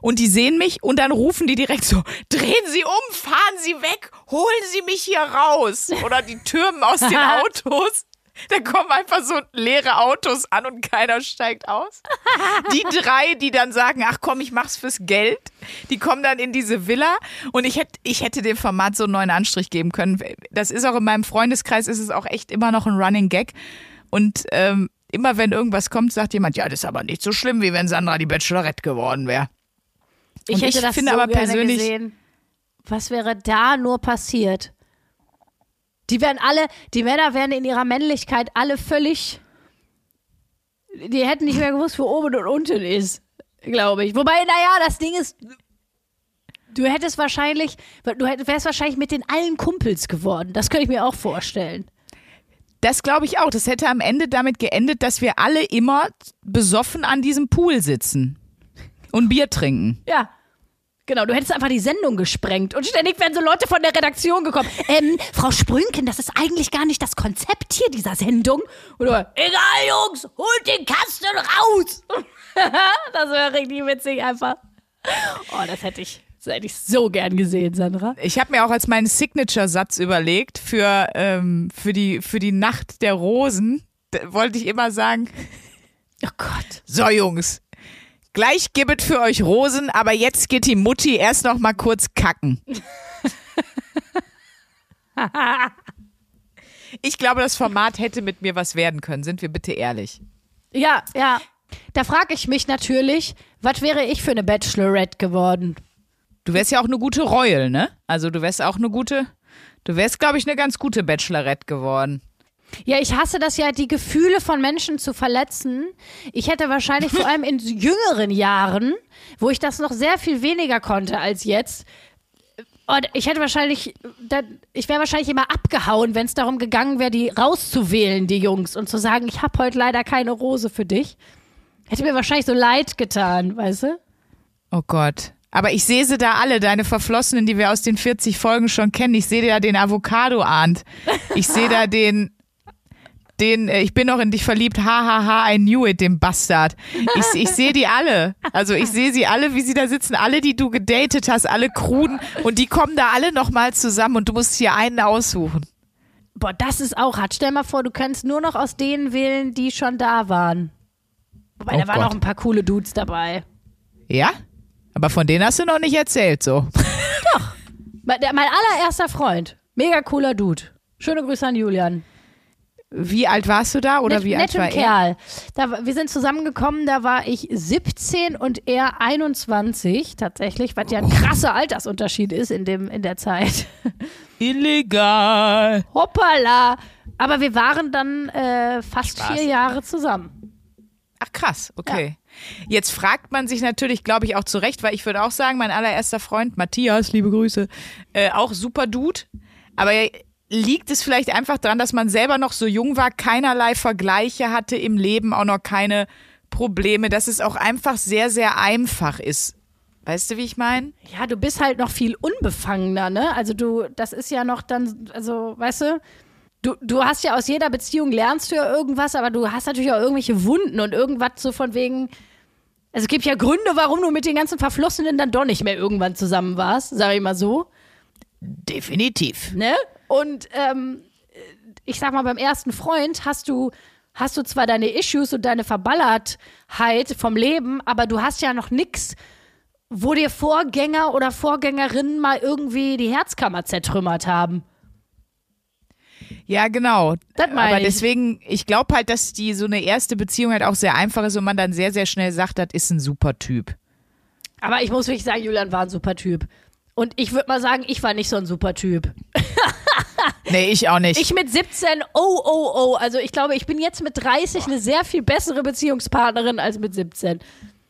und die sehen mich und dann rufen die direkt so, drehen Sie um, fahren Sie weg, holen Sie mich hier raus oder die Türmen aus den Autos. Da kommen einfach so leere Autos an und keiner steigt aus. Die drei, die dann sagen, ach komm, ich mach's fürs Geld, die kommen dann in diese Villa und ich hätte, ich hätte dem Format so einen neuen Anstrich geben können. Das ist auch in meinem Freundeskreis, ist es auch echt immer noch ein Running Gag. Und ähm, immer wenn irgendwas kommt, sagt jemand, ja, das ist aber nicht so schlimm, wie wenn Sandra die Bachelorette geworden wäre. Ich Und hätte ich das finde so aber persönlich- gesehen. Was wäre da nur passiert? Die wären alle, die Männer wären in ihrer Männlichkeit alle völlig. Die hätten nicht mehr gewusst, wo oben und unten ist, glaube ich. Wobei, naja, das Ding ist, du hättest wahrscheinlich, du wärst wahrscheinlich mit den allen Kumpels geworden. Das könnte ich mir auch vorstellen. Das glaube ich auch. Das hätte am Ende damit geendet, dass wir alle immer besoffen an diesem Pool sitzen und Bier trinken. Ja. Genau, du hättest einfach die Sendung gesprengt und ständig wären so Leute von der Redaktion gekommen. Ähm, Frau Sprünken, das ist eigentlich gar nicht das Konzept hier dieser Sendung. Oder, egal, Jungs, holt den Kasten raus. das wäre richtig witzig einfach. Oh, das hätte ich, das hätte ich so gern gesehen, Sandra. Ich habe mir auch als meinen Signature-Satz überlegt für, ähm, für, die, für die Nacht der Rosen, da wollte ich immer sagen, Oh Gott. so Jungs, gleich gibt es für euch Rosen, aber jetzt geht die Mutti erst noch mal kurz kacken. ich glaube, das Format hätte mit mir was werden können, sind wir bitte ehrlich. Ja, ja. Da frage ich mich natürlich, was wäre ich für eine Bachelorette geworden? Du wärst ja auch eine gute Royal, ne? Also du wärst auch eine gute, du wärst, glaube ich, eine ganz gute Bachelorette geworden. Ja, ich hasse das ja, die Gefühle von Menschen zu verletzen. Ich hätte wahrscheinlich vor allem in jüngeren Jahren, wo ich das noch sehr viel weniger konnte als jetzt, und ich hätte wahrscheinlich, ich wäre wahrscheinlich immer abgehauen, wenn es darum gegangen wäre, die rauszuwählen, die Jungs, und zu sagen, ich habe heute leider keine Rose für dich. Hätte mir wahrscheinlich so leid getan, weißt du? Oh Gott. Aber ich sehe sie da alle, deine Verflossenen, die wir aus den 40 Folgen schon kennen. Ich sehe da den Avocado ahnt. Ich sehe da den, den, äh, ich bin noch in dich verliebt, hahaha, I knew it, den Bastard. Ich, ich sehe die alle. Also ich sehe sie alle, wie sie da sitzen, alle, die du gedatet hast, alle Kruden. Und die kommen da alle nochmal zusammen und du musst hier einen aussuchen. Boah, das ist auch hart. Stell mal vor, du könntest nur noch aus denen wählen, die schon da waren. Wobei, Oh da waren Gott. auch ein paar coole Dudes dabei. Ja? Aber von denen hast du noch nicht erzählt, so. Der, mein allererster Freund. Mega cooler Dude. Schöne Grüße an Julian. Wie alt warst du da oder Net, wie alt war er? Kerl. Da, war- wir sind zusammengekommen, da war ich 17 und er 21 tatsächlich, was ja ein krasser Altersunterschied ist in, dem, in der Zeit. Illegal. Hoppala. Aber wir waren dann äh, fast Spaß. vier Jahre zusammen. Ach krass, okay. Jetzt fragt man sich natürlich, glaube ich, auch zu Recht, weil ich würde auch sagen, mein allererster Freund Matthias, liebe Grüße, äh, auch super Dude. Aber liegt es vielleicht einfach daran, dass man selber noch so jung war, keinerlei Vergleiche hatte im Leben, auch noch keine Probleme, dass es auch einfach sehr, sehr einfach ist. Weißt du, wie ich meine? Ja, du bist halt noch viel unbefangener, ne? Also du, das ist ja noch dann, also, weißt du, du, du hast ja aus jeder Beziehung lernst du ja irgendwas, aber du hast natürlich auch irgendwelche Wunden und irgendwas so von wegen. Also es gibt ja Gründe, warum du mit den ganzen Verflossenen dann doch nicht mehr irgendwann zusammen warst, sag ich mal so, Definitiv. ne? Und ähm, ich sag mal, beim ersten Freund hast du hast du zwar deine Issues und deine Verballertheit vom Leben, aber du hast ja noch nix, wo dir Vorgänger oder Vorgängerinnen mal irgendwie die Herzkammer zertrümmert haben. Ja, genau. Das meine Aber ich. deswegen, ich glaube halt, dass die so eine erste Beziehung halt auch sehr einfach ist und man dann sehr, sehr schnell sagt, das ist ein super Typ. Aber ich muss wirklich sagen, Julian war ein super Typ. Und ich würde mal sagen, ich war nicht so ein super Typ. Nee, ich auch nicht. Ich mit 17, oh, oh, oh. Also ich glaube, ich bin jetzt mit 30 eine sehr viel bessere Beziehungspartnerin als mit 17.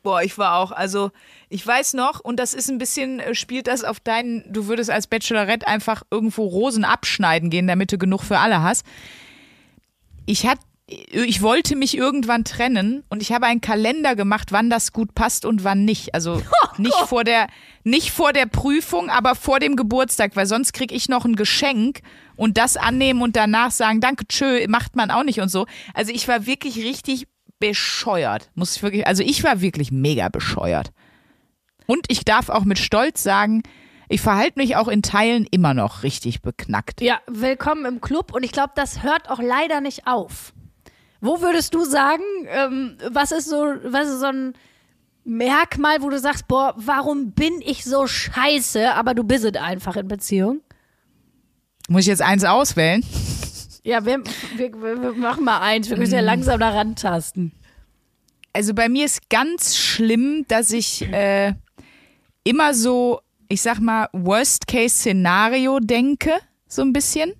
Boah, ich war auch, also ich weiß noch, und das ist ein bisschen, äh, spielt das auf deinen, du würdest als Bachelorette einfach irgendwo Rosen abschneiden gehen, damit du genug für alle hast. Ich hat, ich wollte mich irgendwann trennen und ich habe einen Kalender gemacht, wann das gut passt und wann nicht. Also nicht vor der, nicht vor der Prüfung, aber vor dem Geburtstag, weil sonst krieg ich noch ein Geschenk und das annehmen und danach sagen, danke, tschö, macht man auch nicht und so. Also ich war wirklich richtig bescheuert, muss ich wirklich, also ich war wirklich mega bescheuert. Und ich darf auch mit Stolz sagen, ich verhalte mich auch in Teilen immer noch richtig beknackt. Ja, willkommen im Club. Und ich glaube, das hört auch leider nicht auf. Wo würdest du sagen, ähm, was ist so, was ist so ein Merkmal, wo du sagst, boah, warum bin ich so scheiße, aber du bist es einfach in Beziehung? Muss ich jetzt eins auswählen? Ja, wir, wir, wir machen mal eins. Wir müssen ja langsam da rantasten. Also bei mir ist ganz schlimm, dass ich äh, immer so, ich sag mal, Worst-Case-Szenario denke, so ein bisschen.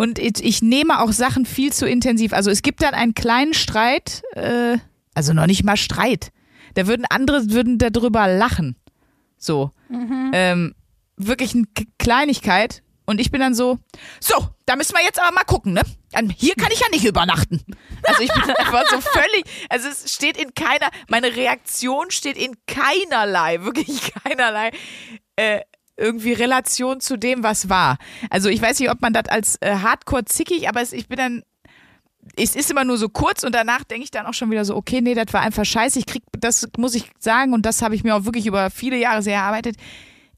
Und ich, ich nehme auch Sachen viel zu intensiv. Also es gibt dann einen kleinen Streit, äh, also noch nicht mal Streit. Da würden andere würden darüber lachen. So. Ähm, wirklich eine Kleinigkeit. Und ich bin dann so, so, da müssen wir jetzt aber mal gucken, ne? Hier kann ich ja nicht übernachten. Also ich bin einfach so völlig, also es steht in keiner, meine Reaktion steht in keinerlei, wirklich keinerlei äh, irgendwie Relation zu dem, was war. Also ich weiß nicht, ob man das als äh, hardcore zickig, aber es, ich bin dann, es ist immer nur so kurz und danach denke ich dann auch schon wieder so, okay, nee, das war einfach scheiße. Ich krieg, das muss ich sagen und das habe ich mir auch wirklich über viele Jahre sehr erarbeitet.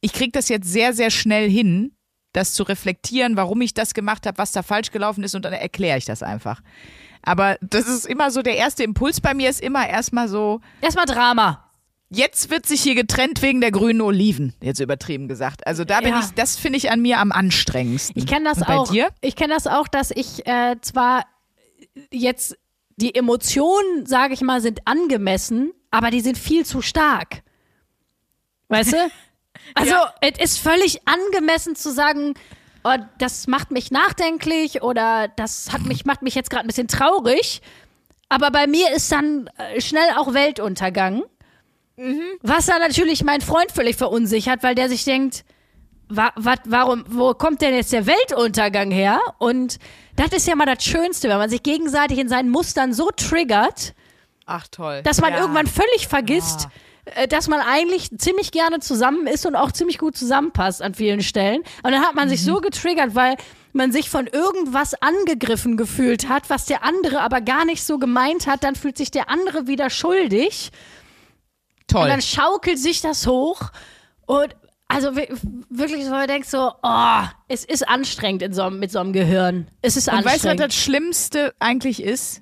Ich krieg das jetzt sehr, sehr schnell hin, das zu reflektieren, warum ich das gemacht habe, was da falsch gelaufen ist und dann erkläre ich das einfach. Aber das ist immer so, der erste Impuls bei mir ist immer erstmal so, Erstmal Drama. Jetzt wird sich hier getrennt wegen der grünen Oliven, jetzt übertrieben gesagt. Also da bin Ja. ich, das finde ich an mir am anstrengendsten. Ich kenne das Und bei auch. dir? Ich kenne das auch, dass ich äh, zwar jetzt die Emotionen, sage ich mal, sind angemessen, aber die sind viel zu stark. Weißt du? Also, Ja. es ist völlig angemessen zu sagen, oh, das macht mich nachdenklich oder das hat mich, macht mich jetzt gerade ein bisschen traurig. Aber bei mir ist dann äh, schnell auch Weltuntergang. Was dann natürlich mein Freund völlig verunsichert, weil der sich denkt, wa, wat, warum, wo kommt denn jetzt der Weltuntergang her? Und das ist ja mal das Schönste, wenn man sich gegenseitig in seinen Mustern so triggert, Ach toll. dass man Ja. irgendwann völlig vergisst, äh, dass man eigentlich ziemlich gerne zusammen ist und auch ziemlich gut zusammenpasst an vielen Stellen. Und dann hat man sich so getriggert, weil man sich von irgendwas angegriffen gefühlt hat, was der andere aber gar nicht so gemeint hat, dann fühlt sich der andere wieder schuldig. Toll. Und dann schaukelt sich das hoch und also wir- wirklich so, man denkt so, oh, es ist anstrengend in so, mit so einem Gehirn. Es ist Und weißt du, was anstrengend. das Schlimmste eigentlich ist?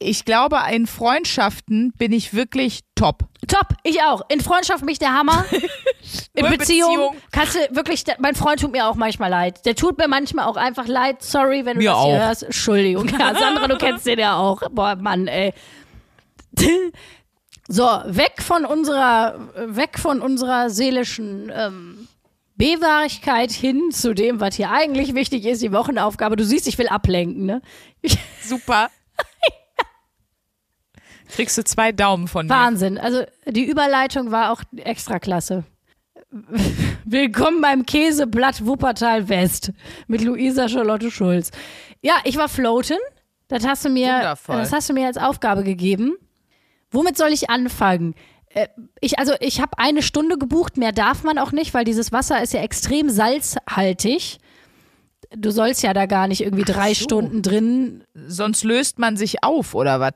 Ich glaube, in Freundschaften bin ich wirklich top. Top, ich auch. In Freundschaft mich der Hammer. In Beziehung, Beziehung. kannst du wirklich, mein Freund tut mir auch manchmal leid. Der tut mir manchmal auch einfach leid. Sorry, wenn du Mir das hier auch. hörst. Entschuldigung. Ja, Sandra, du kennst den ja auch. Boah, Mann, ey. So, weg von unserer, weg von unserer seelischen ähm, Bewahrigkeit hin zu dem, was hier eigentlich wichtig ist, die Wochenaufgabe. Du siehst, ich will ablenken, ne? Super. Kriegst du zwei Daumen von mir. Wahnsinn. Also die Überleitung war auch extra klasse. Willkommen beim Käseblatt Wuppertal West mit Luisa Charlotte Schulz. Ja, ich war floaten. Das hast du mir, Wundervoll. das hast du mir als Aufgabe gegeben. Womit soll ich anfangen? Äh, Ich, also ich habe eine Stunde gebucht, mehr darf man auch nicht, weil dieses Wasser ist ja extrem salzhaltig. Du sollst ja da gar nicht irgendwie drei so. Stunden drin Sonst löst man sich auf, oder was?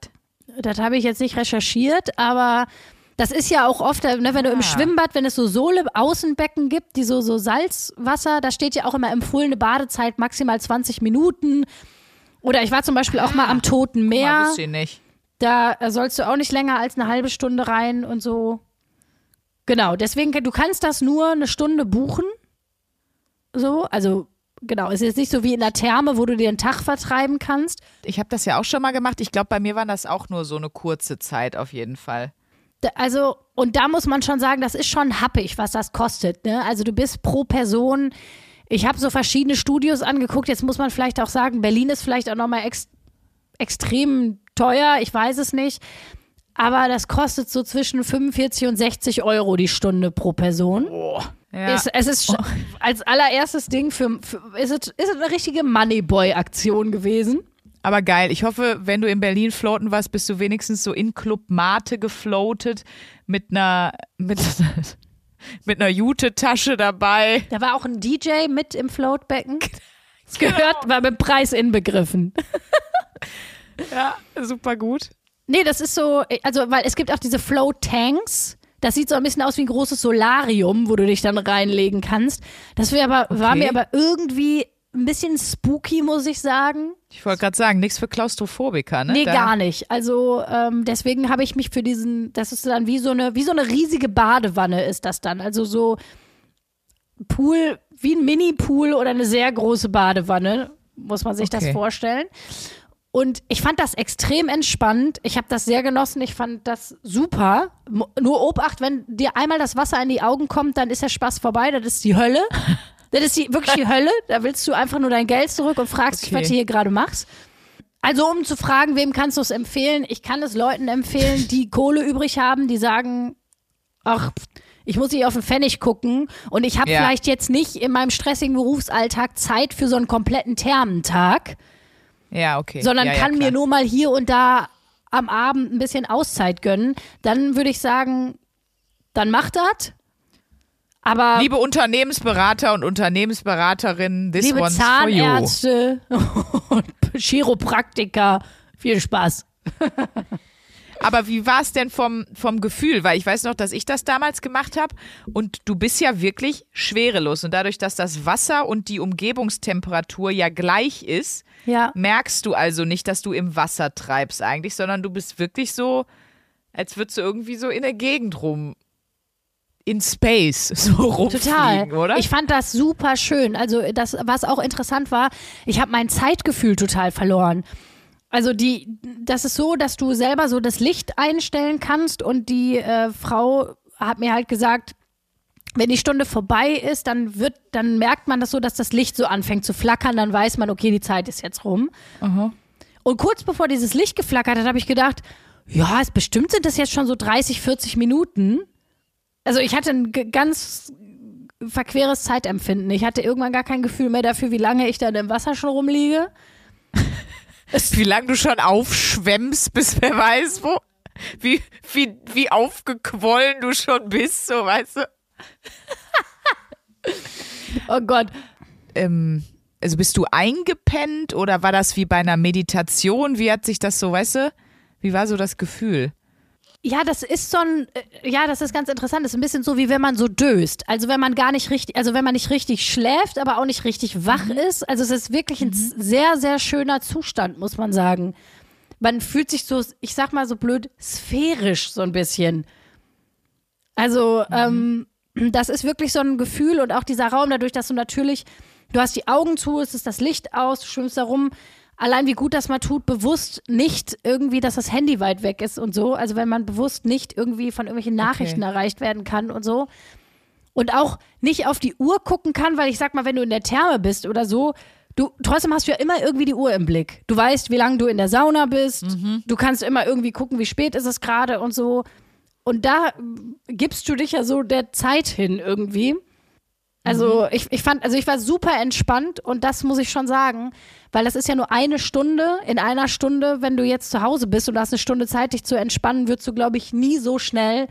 das habe ich jetzt nicht recherchiert, aber das ist ja auch oft, ne, wenn du im Ah. Schwimmbad, wenn es so Sohle, Außenbecken gibt, die so, so Salzwasser, da steht ja auch immer empfohlene Badezeit maximal 20 Minuten. Oder ich war zum Beispiel auch mal am Toten Meer, wusste ich nicht. Da äh, sollst du auch nicht länger als eine halbe Stunde rein und so. Genau, deswegen, du kannst das nur eine Stunde buchen. So, also genau, es ist jetzt nicht so wie in der Therme, wo du dir einen Tag vertreiben kannst. Ich habe das ja auch schon mal gemacht. Ich glaube, bei mir war das auch nur so eine kurze Zeit auf jeden Fall. Also, und da muss man schon sagen, das ist schon happig, was das kostet. Ne? Also du bist pro Person, ich habe so verschiedene Studios angeguckt, jetzt muss man vielleicht auch sagen, Berlin ist vielleicht auch nochmal ex extrem teuer, ich weiß es nicht. Aber das kostet so zwischen 45 und 60 Euro die Stunde pro Person. Ja. Ist, es ist sch- als allererstes Ding für, für ist, es, ist es eine richtige Moneyboy-Aktion gewesen. Aber geil. Ich hoffe, wenn du in Berlin floaten warst, bist du wenigstens so in Club Mate gefloatet mit einer mit, mit einer Jute-Tasche dabei. Da war auch ein DJ mit im Floatbecken. Das gehört, war mit Preis inbegriffen. Ja, super gut. Nee, das ist so, also, weil es gibt auch diese Float-Tanks. Das sieht so ein bisschen aus wie ein großes Solarium, wo du dich dann reinlegen kannst. Das wär aber, war Okay. mir aber irgendwie ein bisschen spooky, muss ich sagen. Ich wollte gerade sagen, nichts für Klaustrophobiker, ne? Nee, Da- gar nicht. Also ähm, deswegen habe ich mich für diesen, das ist dann wie so eine, wie so eine riesige Badewanne ist das dann. Also so Pool, wie ein Mini-Pool oder eine sehr große Badewanne, muss man sich das Okay. vorstellen. Und ich fand das extrem entspannt. Ich habe das sehr genossen. Ich fand das super. Nur Obacht, wenn dir einmal das Wasser in die Augen kommt, dann ist der Spaß vorbei. Das ist die Hölle. Das ist die, wirklich die Hölle. Da willst du einfach nur dein Geld zurück und fragst dich, Okay. was du hier gerade machst. Also um zu fragen, wem kannst du es empfehlen? Ich kann es Leuten empfehlen, die Kohle übrig haben, die sagen, ach, ich muss nicht auf den Pfennig gucken und ich habe Ja. vielleicht jetzt nicht in meinem stressigen Berufsalltag Zeit für so einen kompletten Thermentag, Ja, okay. sondern ja, ja, kann klar. mir nur mal hier und da am Abend ein bisschen Auszeit gönnen. Dann würde ich sagen, dann mach das. Aber Liebe Unternehmensberater und Unternehmensberaterinnen, this liebe one's for you. Zahnärzte und Chiropraktiker, viel Spaß. Aber wie war es denn vom, vom Gefühl? Weil ich weiß noch, dass ich das damals gemacht habe und du bist ja wirklich schwerelos. Und dadurch, dass das Wasser und die Umgebungstemperatur ja gleich ist, Ja. merkst du also nicht, dass du im Wasser treibst eigentlich, sondern du bist wirklich so, als würdest du irgendwie so in der Gegend rum, in Space so Total. rumfliegen, oder? Ich fand das super schön. Also das, was auch interessant war, ich habe mein Zeitgefühl total verloren. Also die, das ist so, dass du selber so das Licht einstellen kannst und die äh, Frau hat mir halt gesagt, wenn die Stunde vorbei ist, dann wird, dann merkt man das so, dass das Licht so anfängt zu flackern, dann weiß man, okay, die Zeit ist jetzt rum. Und kurz bevor dieses Licht geflackert hat, habe ich gedacht, ja, es bestimmt sind das jetzt schon so 30, 40 Minuten. Also ich hatte ein ganz verqueres Zeitempfinden. Ich hatte irgendwann gar kein Gefühl mehr dafür, wie lange ich da im Wasser schon rumliege. wie lange du schon aufschwemmst, bis wer weiß wo. Wie, wie, wie aufgequollen du schon bist, so weißt du. Oh Gott. Ähm, also bist du eingepennt oder war das wie bei einer Meditation? Wie hat sich das so, weißt du? Wie war so das Gefühl? Ja, das ist so ein, äh, ja, das ist ganz interessant. Das ist ein bisschen so, wie wenn man so döst. Also wenn man gar nicht richtig, also wenn man nicht richtig schläft, aber auch nicht richtig wach ist. Also es ist wirklich ein z- sehr, sehr schöner Zustand, muss man sagen. Man fühlt sich so, ich sag mal so blöd, sphärisch so ein bisschen. Also, ähm, das ist wirklich so ein Gefühl und auch dieser Raum, dadurch, dass du natürlich, du hast die Augen zu, es ist das Licht aus, du schwimmst da rum. Allein wie gut das mal tut, bewusst nicht irgendwie, dass das Handy weit weg ist und so. Also wenn man bewusst nicht irgendwie von irgendwelchen Nachrichten erreicht werden kann und so. Und auch nicht auf die Uhr gucken kann, weil ich sag mal, wenn du in der Therme bist oder so, du trotzdem hast du ja immer irgendwie die Uhr im Blick. Du weißt, wie lange du in der Sauna bist. Du kannst immer irgendwie gucken, wie spät ist es gerade und so. Und da gibst du dich ja so der Zeit hin irgendwie. Also ich, ich fand, also ich war super entspannt und das muss ich schon sagen, weil das ist ja nur eine Stunde. In einer Stunde, wenn du jetzt zu Hause bist und du hast eine Stunde Zeit, dich zu entspannen, würdest du, glaube ich, nie so schnell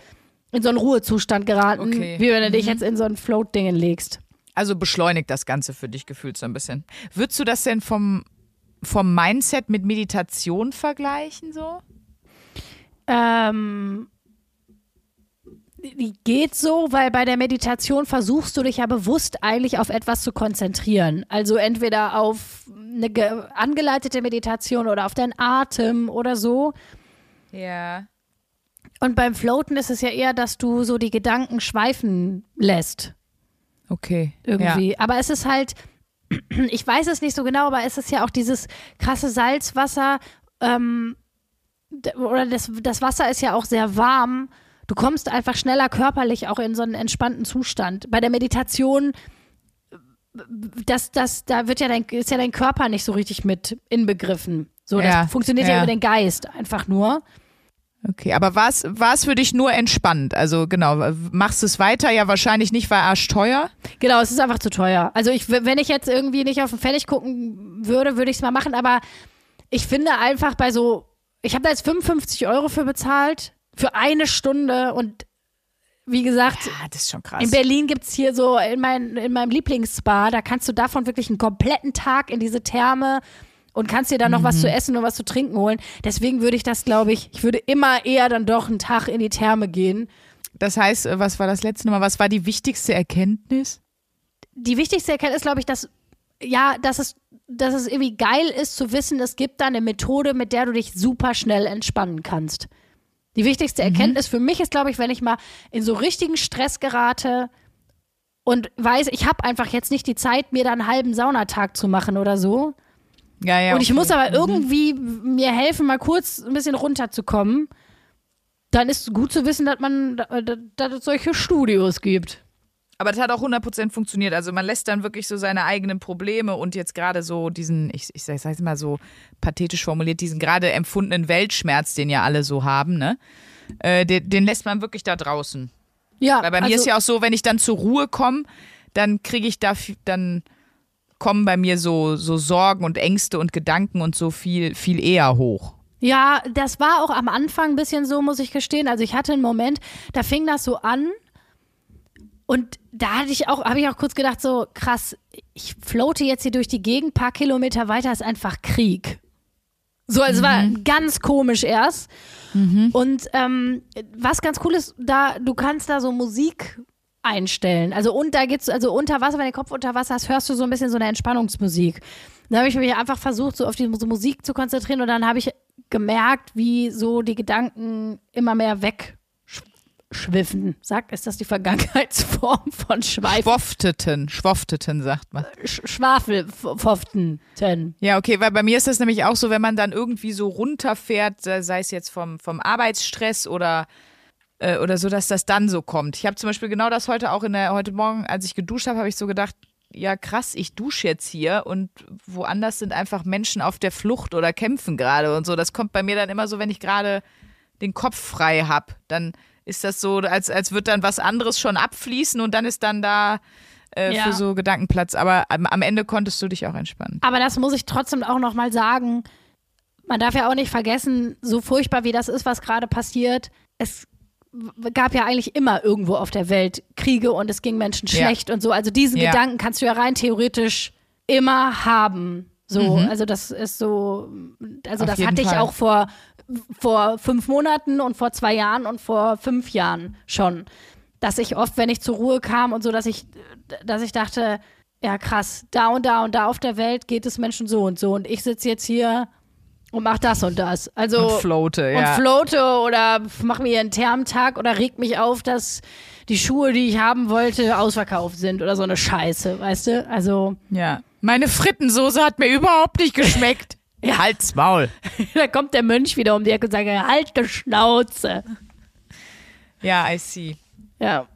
in so einen Ruhezustand geraten, Okay. wie wenn du dich jetzt in so ein Float-Dingen legst. Also beschleunigt das Ganze für dich gefühlt so ein bisschen. Würdest du das denn vom, vom Mindset mit Meditation vergleichen so? Ähm, geht so, weil bei der Meditation versuchst du dich ja bewusst eigentlich auf etwas zu konzentrieren. Also entweder auf eine ge- angeleitete Meditation oder auf deinen Atem oder so. Ja. Und beim Floaten ist es ja eher, dass du so die Gedanken schweifen lässt. Okay. irgendwie. Aber es ist halt, ich weiß es nicht so genau, aber es ist ja auch dieses krasse Salzwasser, ähm, oder das, das Wasser ist ja auch sehr warm. Du kommst einfach schneller körperlich auch in so einen entspannten Zustand. Bei der Meditation, das, das, da wird ja dein, ist ja dein Körper nicht so richtig mit inbegriffen. So, das Ja, funktioniert ja. ja. über den Geist einfach nur. Okay, aber war es für dich nur entspannt? Also genau, machst du es weiter? Ja, wahrscheinlich nicht, weil arschteuer. Genau, es ist einfach zu teuer. Also ich, wenn ich jetzt irgendwie nicht auf den Pfennig gucken würde, würde ich es mal machen, aber ich finde einfach bei so, ich habe da jetzt 55 Euro für bezahlt, für eine Stunde und wie gesagt, Ja, das ist schon krass. in Berlin gibt es hier so in, mein, in meinem Lieblingsspa, da kannst du davon wirklich einen kompletten Tag in diese Therme und kannst dir dann noch was Mhm. zu essen und was zu trinken holen. Deswegen würde ich das, glaube ich, ich würde immer eher dann doch einen Tag in die Therme gehen. Das heißt, äh, was war das letzte Mal? Was war die wichtigste Erkenntnis? die wichtigste Erkenntnis, glaube ich, dass ja, dass es, dass es irgendwie geil ist zu wissen, es gibt da eine Methode, mit der du dich super schnell entspannen kannst. Die wichtigste Erkenntnis für mich ist, glaube ich, wenn ich mal in so richtigen Stress gerate und weiß, ich habe einfach jetzt nicht die Zeit, mir da einen halben Saunatag zu machen oder so. Ja, ja. und ich okay. muss aber irgendwie mir helfen, mal kurz ein bisschen runterzukommen. Dann ist es gut zu wissen, dass man, dass es solche Studios gibt. Aber das hat auch 100% funktioniert. Also man lässt dann wirklich so seine eigenen Probleme und jetzt gerade so diesen, ich, ich sag sag's mal so pathetisch formuliert, diesen gerade empfundenen Weltschmerz, den ja alle so haben, ne? Äh, den, den lässt man wirklich da draußen. Ja, Weil bei mir also- ist ja auch so, wenn ich dann zur Ruhe komme, dann kriege ich da, dann kommen bei mir so, so Sorgen und Ängste und Gedanken und so viel, viel eher hoch. Ja, das war auch am Anfang ein bisschen so, muss ich gestehen. Also ich hatte einen Moment, da fing das so an und da hatte ich auch, habe ich auch kurz gedacht, so krass, ich floate jetzt hier durch die Gegend, paar Kilometer weiter ist einfach Krieg. So, also es war ganz komisch erst. Und ähm, was ganz cool ist, da du kannst da so Musik einstellen. Also und da geht's also unter Wasser, wenn der Kopf unter Wasser hast, hörst du so ein bisschen so eine Entspannungsmusik. Dann habe ich mich einfach versucht, so auf die Musik zu konzentrieren und dann habe ich gemerkt, wie so die Gedanken immer mehr wegschwiffen. Sag, ist das die Vergangenheitsform von Schweifen? Schwofteten, schwofteten sagt man. Sch Schwafelfoften. Ja, okay, weil bei mir ist das nämlich auch so, wenn man dann irgendwie so runterfährt, äh, sei es jetzt vom, vom Arbeitsstress oder, äh, oder so, dass das dann so kommt. Ich habe zum Beispiel genau das heute auch in der, heute Morgen, als ich geduscht habe, habe ich so gedacht, ja krass, ich dusche jetzt hier und woanders sind einfach Menschen auf der Flucht oder kämpfen gerade und so. Das kommt bei mir dann immer so, wenn ich gerade den Kopf frei habe, dann ist das so, als, als wird dann was anderes schon abfließen und dann ist dann da äh, Ja. für so Gedankenplatz. Aber am, am Ende konntest du dich auch entspannen. Aber das muss ich trotzdem auch noch mal sagen. Man darf ja auch nicht vergessen, so furchtbar wie das ist, was gerade passiert, es gab ja eigentlich immer irgendwo auf der Welt Kriege und es ging Menschen Ja. schlecht und so. Also diesen Ja. Gedanken kannst du ja rein theoretisch immer haben. So, Mhm. also das ist so, also Auf das hatte ich Fall. auch vor, vor fünf Monaten und vor zwei Jahren und vor fünf Jahren schon. Dass ich oft, wenn ich zur Ruhe kam und so, dass ich, dass ich dachte, ja krass, da und da und da auf der Welt geht es Menschen so und so und ich sitze jetzt hier und mach das und das. Also Und floate, und ja. floate oder mache mir einen Thermtag oder reg mich auf, dass die Schuhe, die ich haben wollte, ausverkauft sind oder so eine Scheiße, weißt du? Also Ja. Meine Frittensoße hat mir überhaupt nicht geschmeckt. Ja. Halt's Maul. da kommt der Mönch wieder um die Ecke und sagt, halt die Schnauze. Ja, I see. Ja.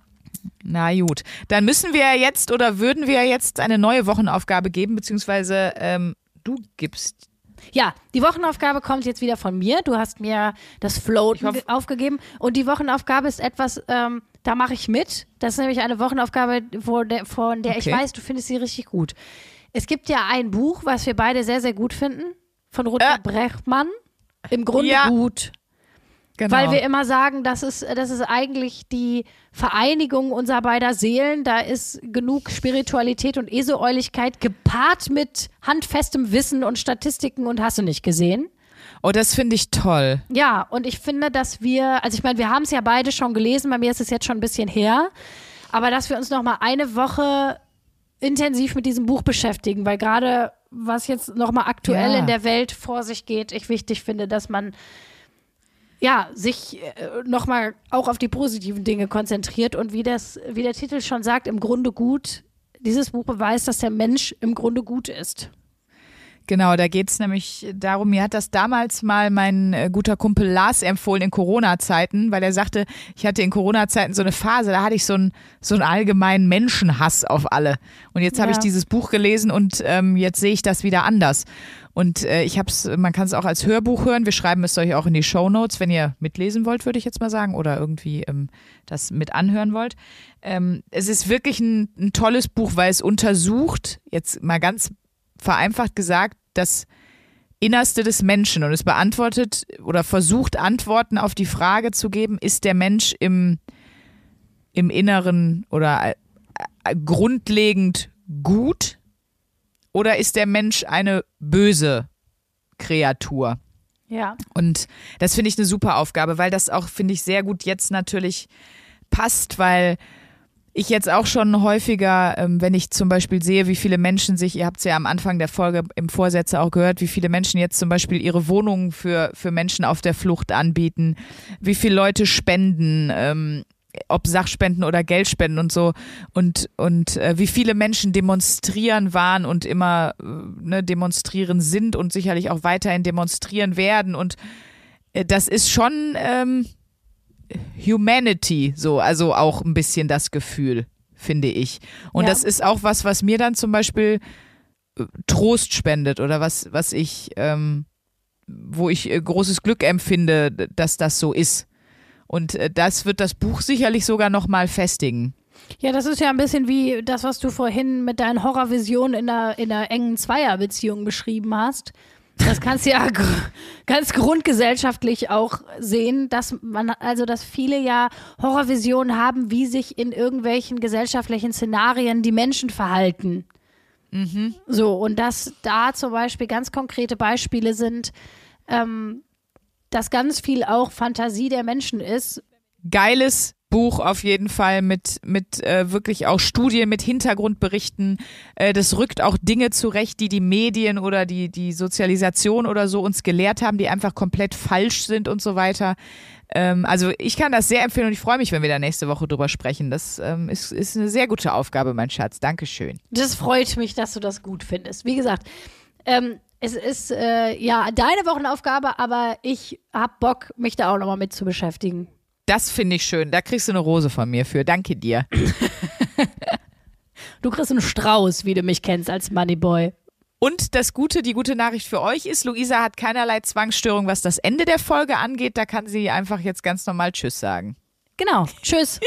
Na gut. Dann müssen wir jetzt oder würden wir jetzt eine neue Wochenaufgabe geben, beziehungsweise ähm, du gibst. Ja, die Wochenaufgabe kommt jetzt wieder von mir. Du hast mir das Floaten Ich hoffe- ge- aufgegeben. Und die Wochenaufgabe ist etwas, ähm, da mache ich mit. Das ist nämlich eine Wochenaufgabe, wo der, von der ich Okay. weiß, du findest sie richtig gut. Es gibt ja ein Buch, was wir beide sehr, sehr gut finden, von Rutger Äh. Brechtmann. Im Grunde Ja. gut. Genau. Weil wir immer sagen, das ist, das ist eigentlich die Vereinigung unserer beider Seelen. Da ist genug Spiritualität und Esoäuligkeit gepaart mit handfestem Wissen und Statistiken und hast du nicht gesehen. oh, das finde ich toll. Ja, und ich finde, dass wir, also ich meine, wir haben es ja beide schon gelesen, bei mir ist es jetzt schon ein bisschen her, aber dass wir uns noch mal eine Woche intensiv mit diesem Buch beschäftigen, weil gerade was jetzt noch mal aktuell Ja. in der Welt vor sich geht, ich wichtig finde, dass man ja, sich äh, noch mal auch auf die positiven Dinge konzentriert und wie das, wie der Titel schon sagt, im Grunde gut. Dieses Buch beweist, dass der Mensch im Grunde gut ist. Genau, da geht's nämlich darum, mir hat das damals mal mein äh, guter Kumpel Lars empfohlen in Corona-Zeiten, weil er sagte, ich hatte in Corona-Zeiten so eine Phase, da hatte ich so einen so einen allgemeinen Menschenhass auf alle. Und jetzt habe Ja. ich dieses Buch gelesen und ähm, jetzt sehe ich das wieder anders. Und äh, ich habe es, man kann es auch als Hörbuch hören. Wir schreiben es euch auch in die Show Notes, wenn ihr mitlesen wollt, würde ich jetzt mal sagen, oder irgendwie ähm, das mit anhören wollt. Ähm, es ist wirklich ein, ein tolles Buch, weil es untersucht, jetzt mal ganz vereinfacht gesagt, das Innerste des Menschen und es beantwortet oder versucht Antworten auf die Frage zu geben, ist der Mensch im, im Inneren oder äh, äh, grundlegend gut oder ist der Mensch eine böse Kreatur? Ja. Und das finde ich eine super Aufgabe, weil das auch, finde ich, sehr gut jetzt natürlich passt, weil ich jetzt auch schon häufiger, ähm, wenn ich zum Beispiel sehe, wie viele Menschen sich, ihr habt es ja am Anfang der Folge im Vorsätze auch gehört, wie viele Menschen jetzt zum Beispiel ihre Wohnungen für, für Menschen auf der Flucht anbieten, wie viele Leute spenden, ähm, ob Sachspenden oder Geldspenden und so. Und und äh, wie viele Menschen demonstrieren waren und immer äh, ne, demonstrieren sind und sicherlich auch weiterhin demonstrieren werden. Und äh, das ist schon ähm, Humanity so also auch ein bisschen das Gefühl finde ich und Ja. das ist auch was was mir dann zum Beispiel äh, Trost spendet oder was was ich ähm, wo ich äh, großes Glück empfinde dass das so ist und äh, das wird das Buch sicherlich sogar noch mal festigen. Ja, das ist ja ein bisschen wie das, was du vorhin mit deinen Horrorvisionen in einer, in einer engen Zweierbeziehung beschrieben hast. Das kannst du ja ganz grundgesellschaftlich auch sehen, dass man, also dass viele ja Horrorvisionen haben, wie sich in irgendwelchen gesellschaftlichen Szenarien die Menschen verhalten. So, und dass da zum Beispiel ganz konkrete Beispiele sind, ähm, dass ganz viel auch Fantasie der Menschen ist. Geiles Buch auf jeden Fall mit, mit äh, wirklich auch Studien, mit Hintergrundberichten. Äh, das rückt auch Dinge zurecht, die die Medien oder die, die Sozialisation oder so uns gelehrt haben, die einfach komplett falsch sind und so weiter. Ähm, also ich kann das sehr empfehlen und ich freue mich, wenn wir da nächste Woche drüber sprechen. Das ähm, ist, ist eine sehr gute Aufgabe, mein Schatz. Dankeschön. Das freut mich, dass du das gut findest. Wie gesagt, ähm, es ist äh, ja deine Wochenaufgabe, aber ich hab Bock, mich da auch nochmal mit zu beschäftigen. Das finde ich schön. Da kriegst du eine Rose von mir für. Danke dir. du kriegst einen Strauß, wie du mich kennst als Moneyboy. Und das Gute, die gute Nachricht für euch ist, Luisa hat keinerlei Zwangsstörung, was das Ende der Folge angeht. Da kann sie einfach jetzt ganz normal Tschüss sagen. Genau. Tschüss.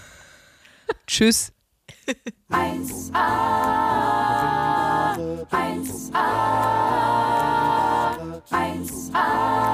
Tschüss. 1a. 1a. 1a.